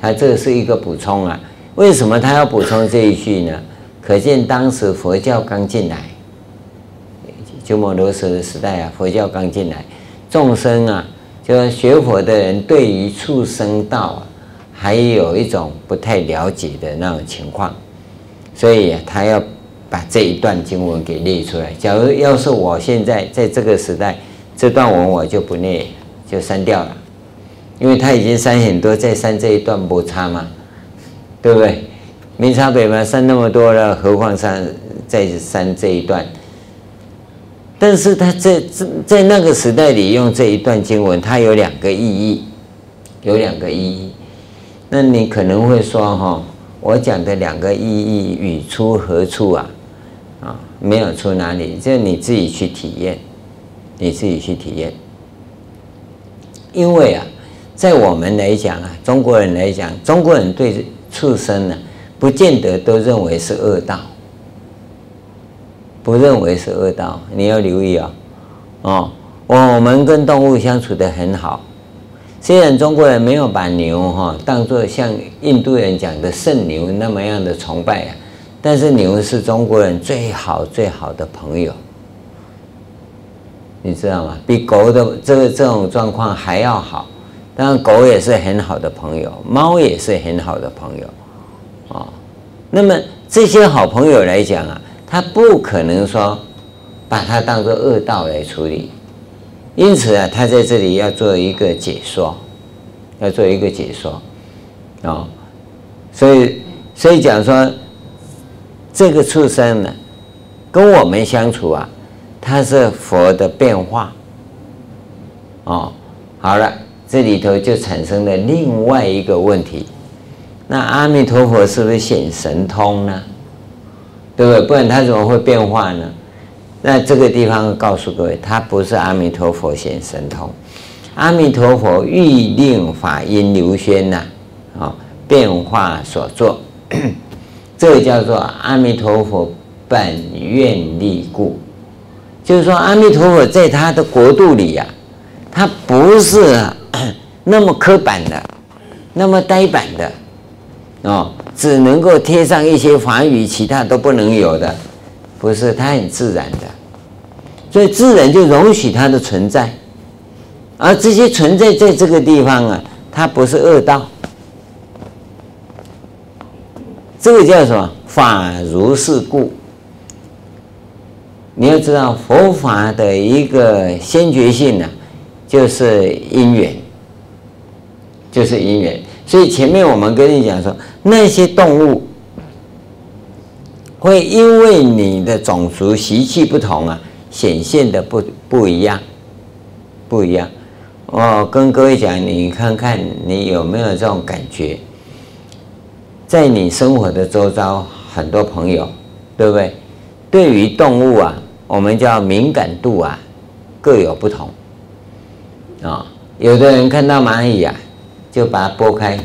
他这是一个补充啊，为什么他要补充这一句呢？可见当时佛教刚进来。鸠摩罗什的时代啊，佛教刚进来，众生啊，就是学佛的人对于畜生道啊，还有一种不太了解的那种情况，所以他要把这一段经文给列出来。假如要是我现在在这个时代，这段文我就不列，就删掉了，因为他已经删很多，再删这一段不差嘛，对不对？没差别嘛，删那么多了，何况删再删这一段？但是他在在在那个时代里用这一段经文，它有两个意义，有两个意义。那你可能会说哈，我讲的两个意义语出何处啊？啊，没有出哪里，就你自己去体验，你自己去体验。因为啊，在我们来讲啊，中国人来讲，中国人对畜生呢，不见得都认为是恶道。不认为是恶道，你要留意啊！哦，我们跟动物相处得很好。虽然中国人没有把牛哈当作像印度人讲的圣牛那么样的崇拜啊，但是牛是中国人最好最好的朋友，你知道吗？比狗的这个这种状况还要好。当然，狗也是很好的朋友，猫也是很好的朋友啊。那么这些好朋友来讲啊。他不可能说把它当作恶道来处理，因此啊，他在这里要做一个解说，要做一个解说，啊，所以所以讲说这个畜生呢，跟我们相处啊，它是佛的变化，哦，好了，这里头就产生了另外一个问题，那阿弥陀佛是不是显神通呢？对不对？不然他怎么会变化呢？那这个地方告诉各位，他不是阿弥陀佛显神通，阿弥陀佛欲令法音流宣呐，啊，变化所作，这叫做阿弥陀佛本愿力故。就是说，阿弥陀佛在他的国度里呀、他不是 那么刻板的，那么呆板的，哦。只能够贴上一些法语，其他都不能有的，不是？它很自然的，所以自然就容许它的存在，而这些存在在这个地方啊，它不是恶道，这个叫什么？法如是故。你要知道佛法的一个先决性呢、就是因缘，就是因缘。所以前面我们跟你讲说，那些动物会因为你的种族习气不同啊，显现的不不一样，不一样。我跟各位讲，你看看你有没有这种感觉？在你生活的周遭，很多朋友，对不对？对于动物啊，我们叫敏感度啊，各有不同啊。有的人看到蚂蚁啊。就把它拨开，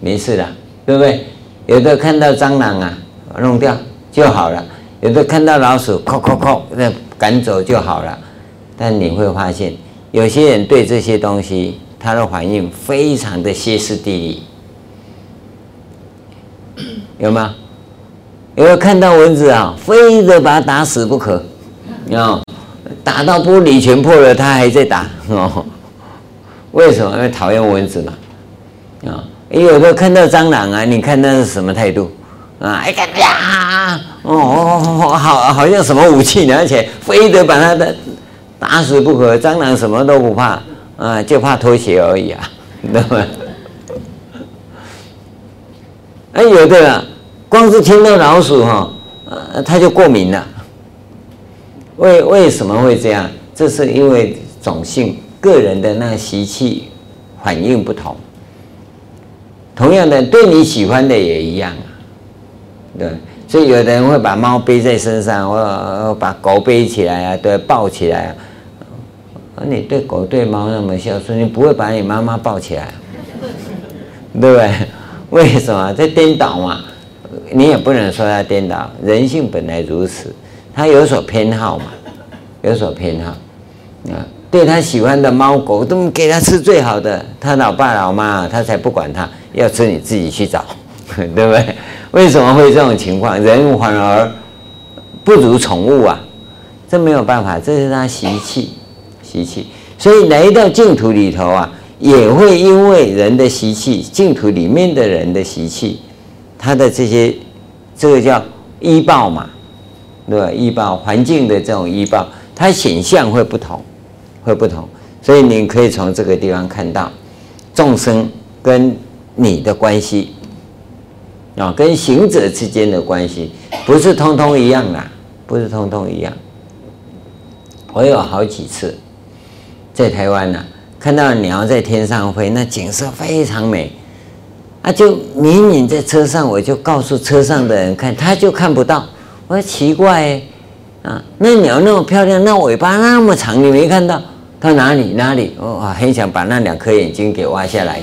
没事了，对不对？有的看到蟑螂啊，弄掉就好了；有的看到老鼠，扣扣扣，那赶走就好了。但你会发现，有些人对这些东西，他的反应非常的歇斯底里，有吗？有的看到蚊子啊，非得把它打死不可，啊，打到玻璃全破了，他还在打，哦，为什么？因为讨厌蚊子嘛。啊，有的看到蟑螂啊，你看那是什么态度啊？哎呀，哦哦，好，好像什么武器？而且非得把它的打死不可。蟑螂什么都不怕啊，就怕拖鞋而已啊，知道吗？哎，有的啊，光是听到老鼠哈，呃，他就过敏了。为为什么会这样？这是因为种性、个人的那个习气反应不同。同样的，对你喜欢的也一样啊，对，所以有的人会把猫背在身上，或把狗背起来啊，对，抱起来啊。你对狗对猫那么孝顺，你不会把你妈妈抱起来，对不对？为什么？这颠倒嘛？你也不能说它颠倒，人性本来如此，他有所偏好嘛，有所偏好啊。对他喜欢的猫狗，都给他吃最好的。他老爸老妈，他才不管他，要吃你自己去找，对不对？为什么会这种情况？人反而不如宠物啊？这没有办法，这是他习气，习气。所以来到净土里头啊，也会因为人的习气，净土里面的人的习气，他的这些，这个叫依报嘛，对吧？依报环境的这种依报，它显象会不同。会不同，所以你可以从这个地方看到众生跟你的关系啊，跟行者之间的关系不是通通一样啦，不是通通一样。我有好几次在台湾呢，看到鸟在天上飞，那景色非常美，啊，就明明在车上，我就告诉车上的人看，他就看不到。我说奇怪，啊，那鸟那么漂亮，那尾巴那么长，你没看到？他哪里哪里？我很想把那两颗眼睛给挖下来，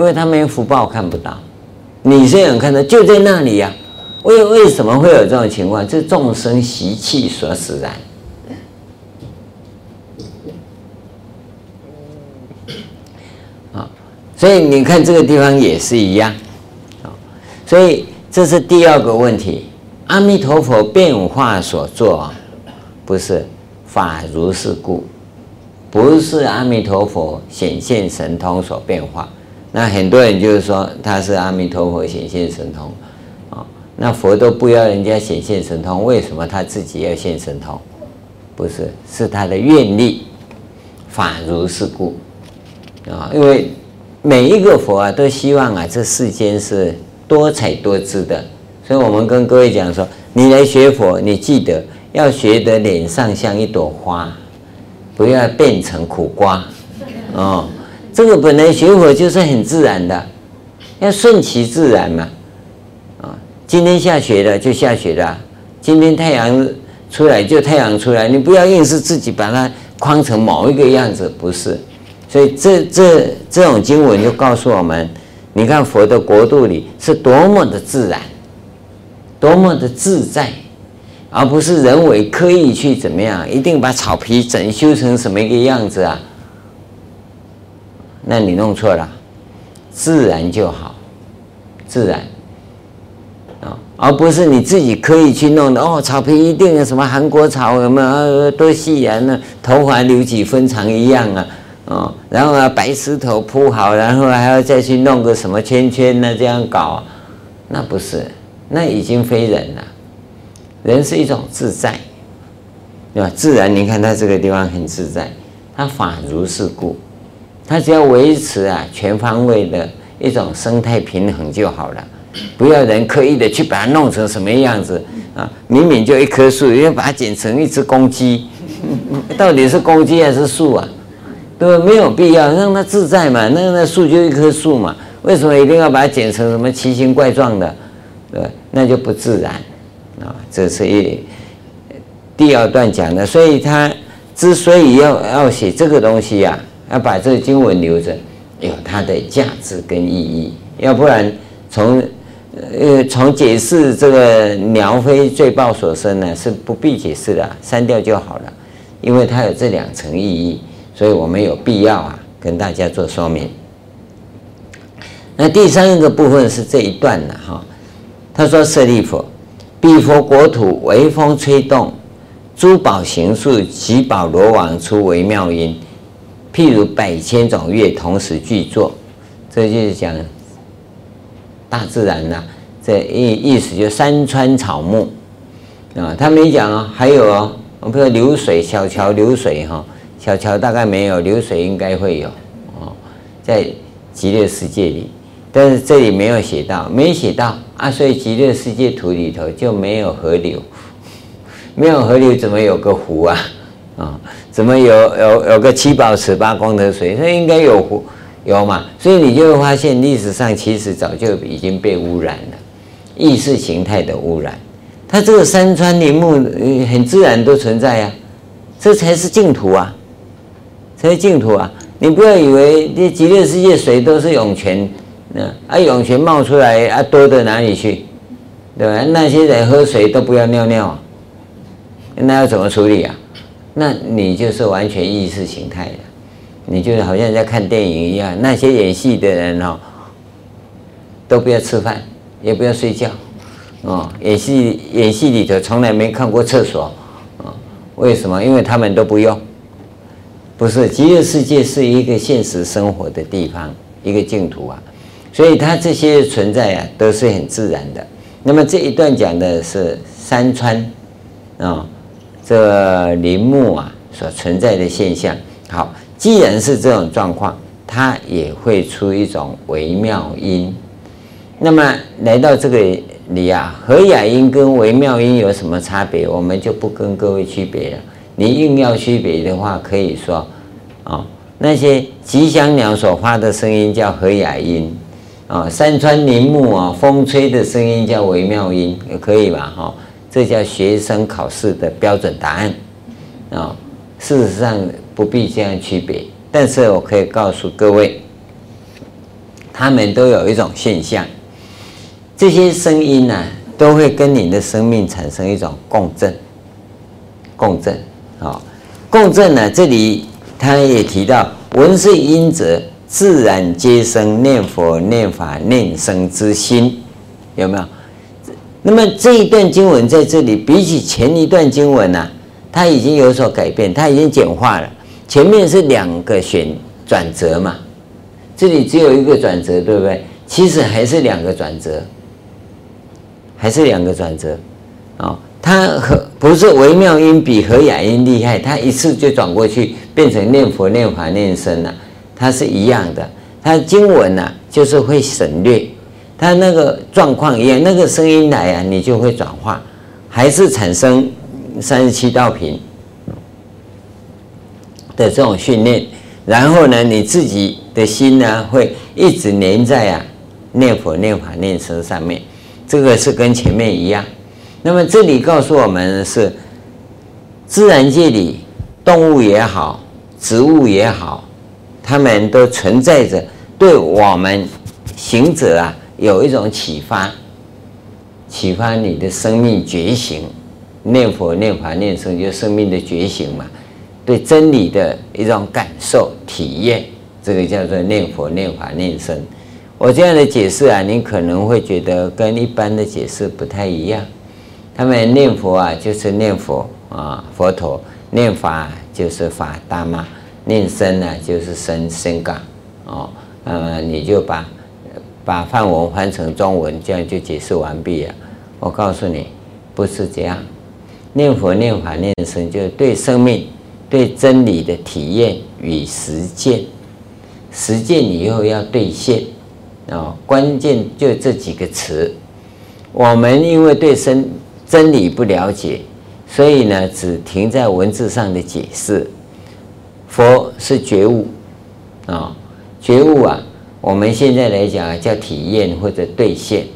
因为他没福报看不到。你虽然看到，就在那里呀、啊。为为什么会有这种情况？这众生习气所使然。啊，所以你看这个地方也是一样。所以这是第二个问题。阿弥陀佛变化所作。不是法如是故，不是阿弥陀佛显现神通所变化。那很多人就是说他是阿弥陀佛显现神通啊，那佛都不要人家显现神通，为什么他自己要现神通？不是，是他的愿力。法如是故啊，因为每一个佛啊都希望啊这世间是多彩多姿的，所以我们跟各位讲说，你来学佛，你记得。要学得脸上像一朵花，不要变成苦瓜，哦，这个本来学佛就是很自然的，要顺其自然嘛，啊，今天下雪了就下雪了，今天太阳出来就太阳出来，你不要硬是自己把它框成某一个样子，不是，所以这这这种经文就告诉我们，你看佛的国度里是多么的自然，多么的自在。而不是人为刻意去怎么样，一定把草皮整修成什么一个样子啊？那你弄错了，自然就好，自然啊，而不是你自己刻意去弄的哦。草皮一定有什么韩国草，有没有多细啊？那头发留几分长一样啊？哦，然后啊，白石头铺好，然后还要再去弄个什么圈圈呢？这样搞，那不是，那已经非人了。人是一种自在，对吧？自然，你看他这个地方很自在，他法如是故，他只要维持啊全方位的一种生态平衡就好了，不要人刻意的去把它弄成什么样子啊！明明就一棵树，要把它剪成一只公鸡，到底是公鸡还是树啊？对吧？没有必要让它自在嘛，那那树就一棵树嘛，为什么一定要把它剪成什么奇形怪状的？对，那就不自然。啊，这是一第二段讲的，所以他之所以要要写这个东西呀、啊，要把这个经文留着，有它的价值跟意义，要不然从呃从解释这个鸟非罪报所生呢，是不必解释的，删掉就好了，因为它有这两层意义，所以我们有必要啊跟大家做说明。那第三个部分是这一段了哈，他说舍利弗。彼佛国土微风吹动，珠宝行树，及宝罗网出微妙音，譬如百千种乐同时具作。这就是讲大自然呐、这意意思就山川草木啊。他没讲哦，还有哦，我们比如流水小桥流水哈，小桥大概没有，流水应该会有哦，在极乐世界里。但是这里没有写到，没写到啊，所以极乐世界图里头就没有河流，没有河流怎么有个湖啊？啊，怎么有有有个七宝池八功德水？它应该有，有嘛？所以你就会发现，历史上其实早就已经被污染了，意识形态的污染。它这个山川林木很自然都存在呀，这才是净土啊，才是净土啊！你不要以为这极乐世界水都是涌泉，那啊涌泉冒出来啊多到哪里去？对吧？那些人喝水都不要尿尿啊，那要怎么处理啊？那你就是完全意识形态的。你就好像在看电影一样，那些演戏的人哦，都不要吃饭，也不要睡觉，哦，演戏演戏里头从来没看过厕所，啊，为什么？因为他们都不用。不是极乐世界是一个现实生活的地方，一个净土啊，所以它这些存在啊都是很自然的。那么这一段讲的是山川啊，这林木啊所存在的现象。好。既然是这种状况，它也会出一种微妙音。那么来到这个里啊，和雅音跟微妙音有什么差别？我们就不跟各位区别了。你硬要区别的话，可以说，啊，那些吉祥鸟所发的声音叫和雅音，啊，山川林木啊，风吹的声音叫微妙音，也可以吧？哈，这叫学生考试的标准答案，啊，事实上。不必这样区别，但是我可以告诉各位，他们都有一种现象，这些声音呢、都会跟你的生命产生一种共振，共振啊、哦，共振呢，这里他也提到，闻是音则，自然皆生念佛、念法、念生之心，有没有？那么这一段经文在这里，比起前一段经文呢、它已经有所改变，它已经简化了。前面是两个选转折嘛，这里只有一个转折，对不对？其实还是两个转折，还是两个转折，啊，它和不是微妙音比和雅音厉害，它一次就转过去变成念佛、念法、念僧了，它是一样的。它经文呢，就是会省略，它那个状况一样，那个声音来啊，你就会转化，还是产生三十七道品。的这种训练，然后呢，你自己的心呢会一直黏在啊念佛、念法、念僧上面，这个是跟前面一样。那么这里告诉我们是，自然界里动物也好，植物也好，它们都存在着对我们行者啊有一种启发，启发你的生命觉醒，念佛、念法、念僧就是生命的觉醒嘛。对真理的一种感受体验，这个叫做念佛、念法、念僧。我这样的解释啊，你可能会觉得跟一般的解释不太一样。他们念佛啊，就是念佛啊，佛陀；念法就是法大妈；念僧呢，就是僧僧伽。哦，呃，你就把把梵文翻成中文，这样就解释完毕了。我告诉你，不是这样。念佛、念法、念僧，就是对生命。对真理的体验与实践，实践以后要兑现啊！关键就这几个词。我们因为对真真理不了解，所以呢，只停在文字上的解释。佛是觉悟啊，觉悟啊，我们现在来讲叫体验或者兑现，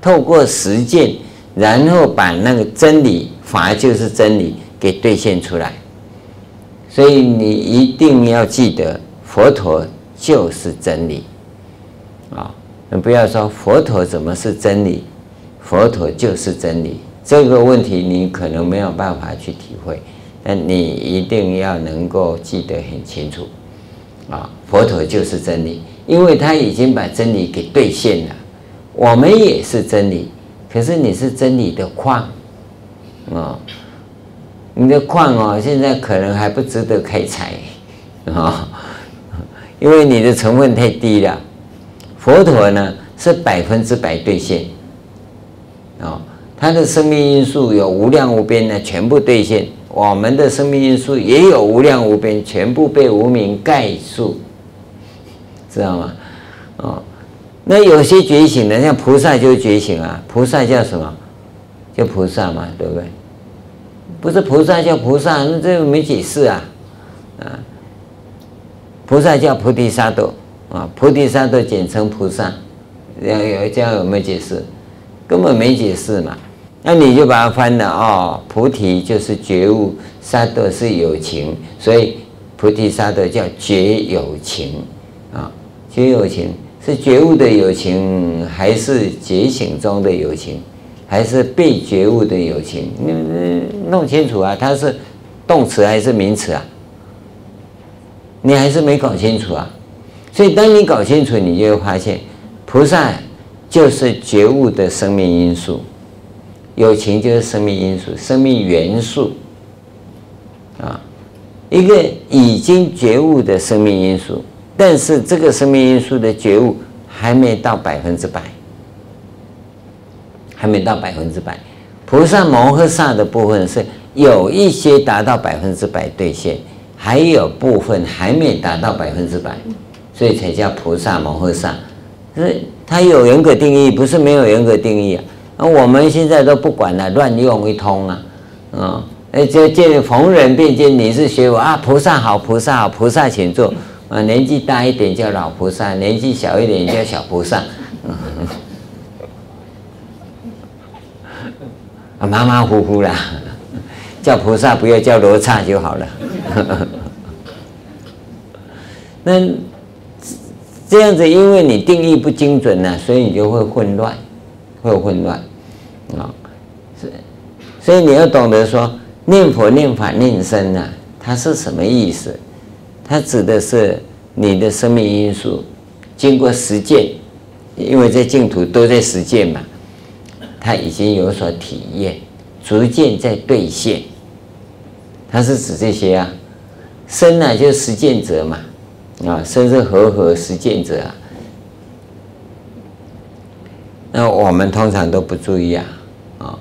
透过实践，然后把那个真理，法就是真理，给兑现出来。所以你一定要记得，佛陀就是真理，啊，你不要说佛陀怎么是真理，佛陀就是真理，这个问题你可能没有办法去体会，但你一定要能够记得很清楚，啊，佛陀就是真理，因为他已经把真理给兑现了，我们也是真理，可是你是真理的矿，啊。你的矿哦，现在可能还不值得开采啊，因为你的成分太低了。佛陀呢是百分之百兑现啊，他的生命因素有无量无边的全部兑现，我们的生命因素也有无量无边，全部被无明盖住，知道吗？哦，那有些觉醒的，像菩萨就是觉醒啊，菩萨叫什么？叫菩萨嘛，对不对？不是菩萨叫菩萨，那这个没解释啊，啊，菩萨叫菩提萨埵啊，菩提萨埵简称菩萨，这样有这样有没有解释？根本没解释嘛。那你就把它翻了哦，菩提就是觉悟，萨埵是有情，所以菩提萨埵叫觉有情，觉有情是觉悟的有情，还是觉醒中的有情，还是被觉悟的有情？你弄清楚啊，它是动词还是名词啊？你还是没搞清楚啊。所以当你搞清楚，你就会发现，菩萨就是觉悟的生命因素。有情就是生命因素，生命元素啊，一个已经觉悟的生命因素，但是这个生命因素的觉悟还没到百分之百，还没到百分之百。菩萨摩诃萨的部分是有一些达到百分之百兑现，还有部分还没达到百分之百，所以才叫菩萨摩诃萨。是它有严格定义，不是没有严格定义啊。那我们现在都不管了，乱用一通啊，啊，哎，这见逢人便见你是学佛啊，菩萨好，菩萨好，菩萨请坐啊，年纪大一点叫老菩萨，年纪小一点叫小菩萨，啊，马马虎虎啦，叫菩萨不要叫罗刹就好了，那这样子，因为你定义不精准呢，所以你就会混乱。会混乱，啊，是，所以你要懂得说念佛、念法、念身啊，它是什么意思？它指的是你的生命因素经过实践，因为在净土都在实践嘛，它已经有所体验，逐渐在兑现。它是指这些啊，生呢就是实践者嘛，啊，生是和合实践者啊。那我们通常都不注意啊，啊，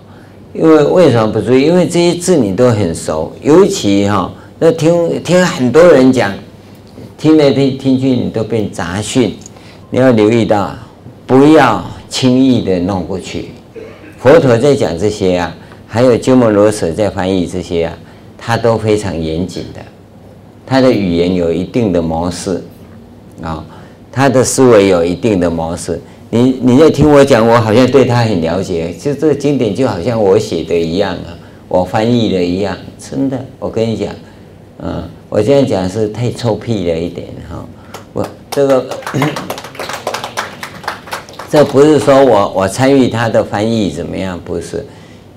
因为为什么不注意？因为这些字你都很熟，尤其哈，那听听很多人讲，听来听听去你都变杂讯，你要留意到，不要轻易的弄过去。佛陀在讲这些啊，还有鸠摩罗什在翻译这些啊，他都非常严谨的，他的语言有一定的模式，啊，他的思维有一定的模式。你你在听我讲，我好像对他很了解，就这个经典就好像我写的一样啊，我翻译的一样，真的，我跟你讲，嗯，我这样讲是太臭屁了一点哈，我这个 这不是说我我参与他的翻译怎么样，不是，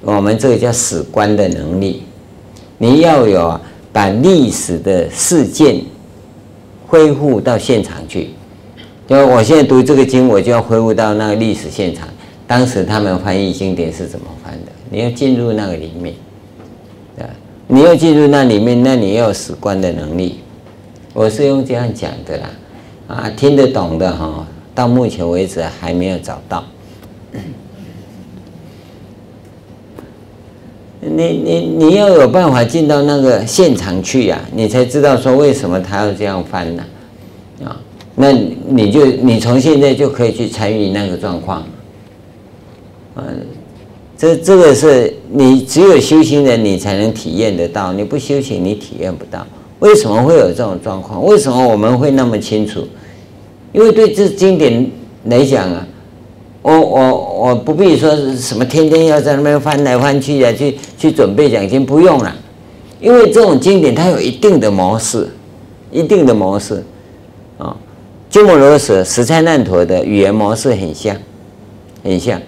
我们这个叫史观的能力，你要有把历史的事件恢复到现场去。就我现在读这个经，我就要恢复到那个历史现场，当时他们翻译经典是怎么翻的？你要进入那个里面，你要进入那里面，那你要有史观的能力。我是用这样讲的啦，啊，听得懂的哈，到目前为止还没有找到。你你你要有办法进到那个现场去呀，你才知道说为什么他要这样翻呢？啊。那你就你从现在就可以去参与那个状况，嗯，这这个是你只有修行人你才能体验得到，你不修行你体验不到。为什么会有这种状况？为什么我们会那么清楚？因为对这经典来讲啊，我我我不必说什么天天要在那边翻来翻去的去去准备讲经，不用了，因为这种经典它有一定的模式，一定的模式，啊。鸠摩罗什、实在难陀的语言模式很像，很像。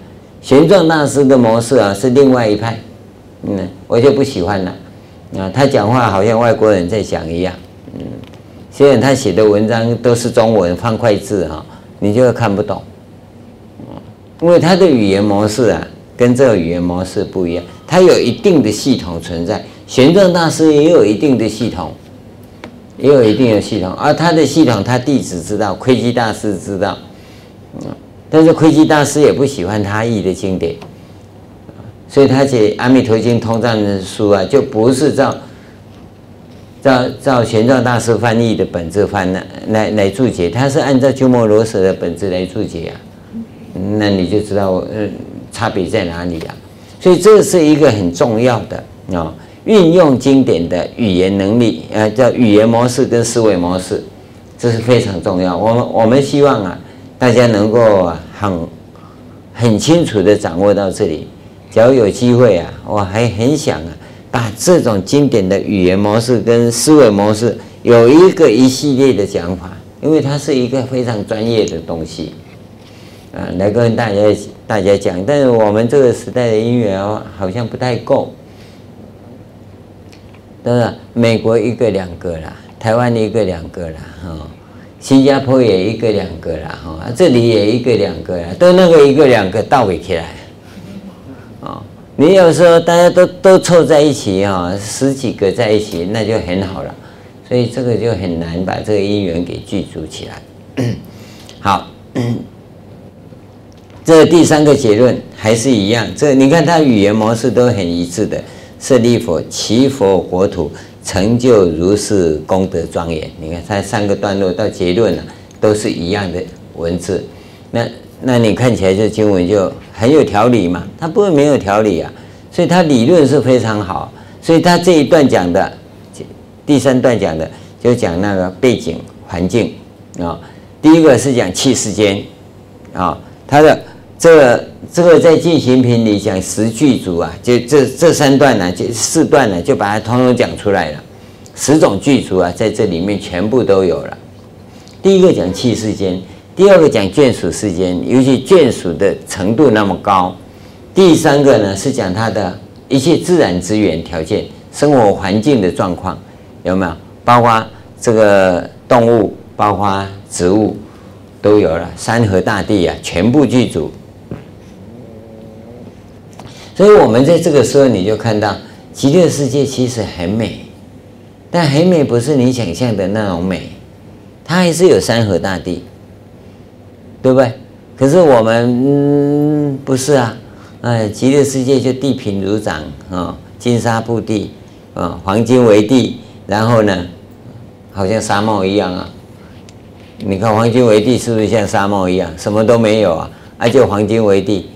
玄奘大师的模式啊是另外一派，嗯，我就不喜欢了。啊，他讲话好像外国人在讲一样，嗯，虽然他写的文章都是中文方块字哈，你就看不懂，嗯，因为他的语言模式啊跟这个语言模式不一样，他有一定的系统存在。玄奘大师也有一定的系统。也有一定的系统，而他的系统，他弟子知道，窥基大师知道，嗯，但是窥基大师也不喜欢他译的经典，所以他写《阿弥陀经通藏》的书啊，就不是照照照玄奘大师翻译的本子翻的来来注解，他是按照鸠摩罗什的本子来注解啊，那你就知道呃差别在哪里啊，所以这是一个很重要的啊。运用经典的语言能力，呃，叫语言模式跟思维模式，这是非常重要。我们我们希望啊，大家能够很很清楚地掌握到这里。只要有机会啊，我还很想啊，把这种经典的语言模式跟思维模式有一个一系列的讲法，因为它是一个非常专业的东西啊，来跟大家大家讲。但是我们这个时代的因缘好像不太够，对不对？美国一个两个啦。台湾一个两个啦，哈，新加坡也一个两个啦，哈，这里也一个两个啦，都那个一个两个倒尾起来，啊，你有时候大家都都凑在一起哈，十几个在一起那就很好了，所以这个就很难把这个因缘给具足起来。好，这第三个结论还是一样，这你看它语言模式都很一致的，舍利弗，其佛国土。成就如是功德庄严，你看它三个段落到结论了，都是一样的文字。那那你看起来这经文就很有条理嘛？它不会没有条理啊，所以它理论是非常好。所以它这一段讲的，第三段讲的就讲那个背景环境啊。第一个是讲气世间啊，它的这这个在进行品里讲十具足啊，就这这三段呢，就四段呢，就把它通通讲出来了。十种具足啊，在这里面全部都有了。第一个讲器世间，第二个讲眷属世间，尤其眷属的程度那么高。第三个呢，是讲它的一切自然资源条件、生活环境的状况，有没有？包括这个动物，包括植物，都有了。山河大地啊，全部具足。所以，我们在这个时候，你就看到极乐世界其实很美，但很美不是你想象的那种美，它还是有山河大地，对不对？可是我们嗯不是啊，哎，极乐世界就地平如掌啊，金沙布地啊，黄金为地，然后呢，好像沙漠一样啊。你看黄金为地是不是像沙漠一样，什么都没有啊？啊，就黄金为地。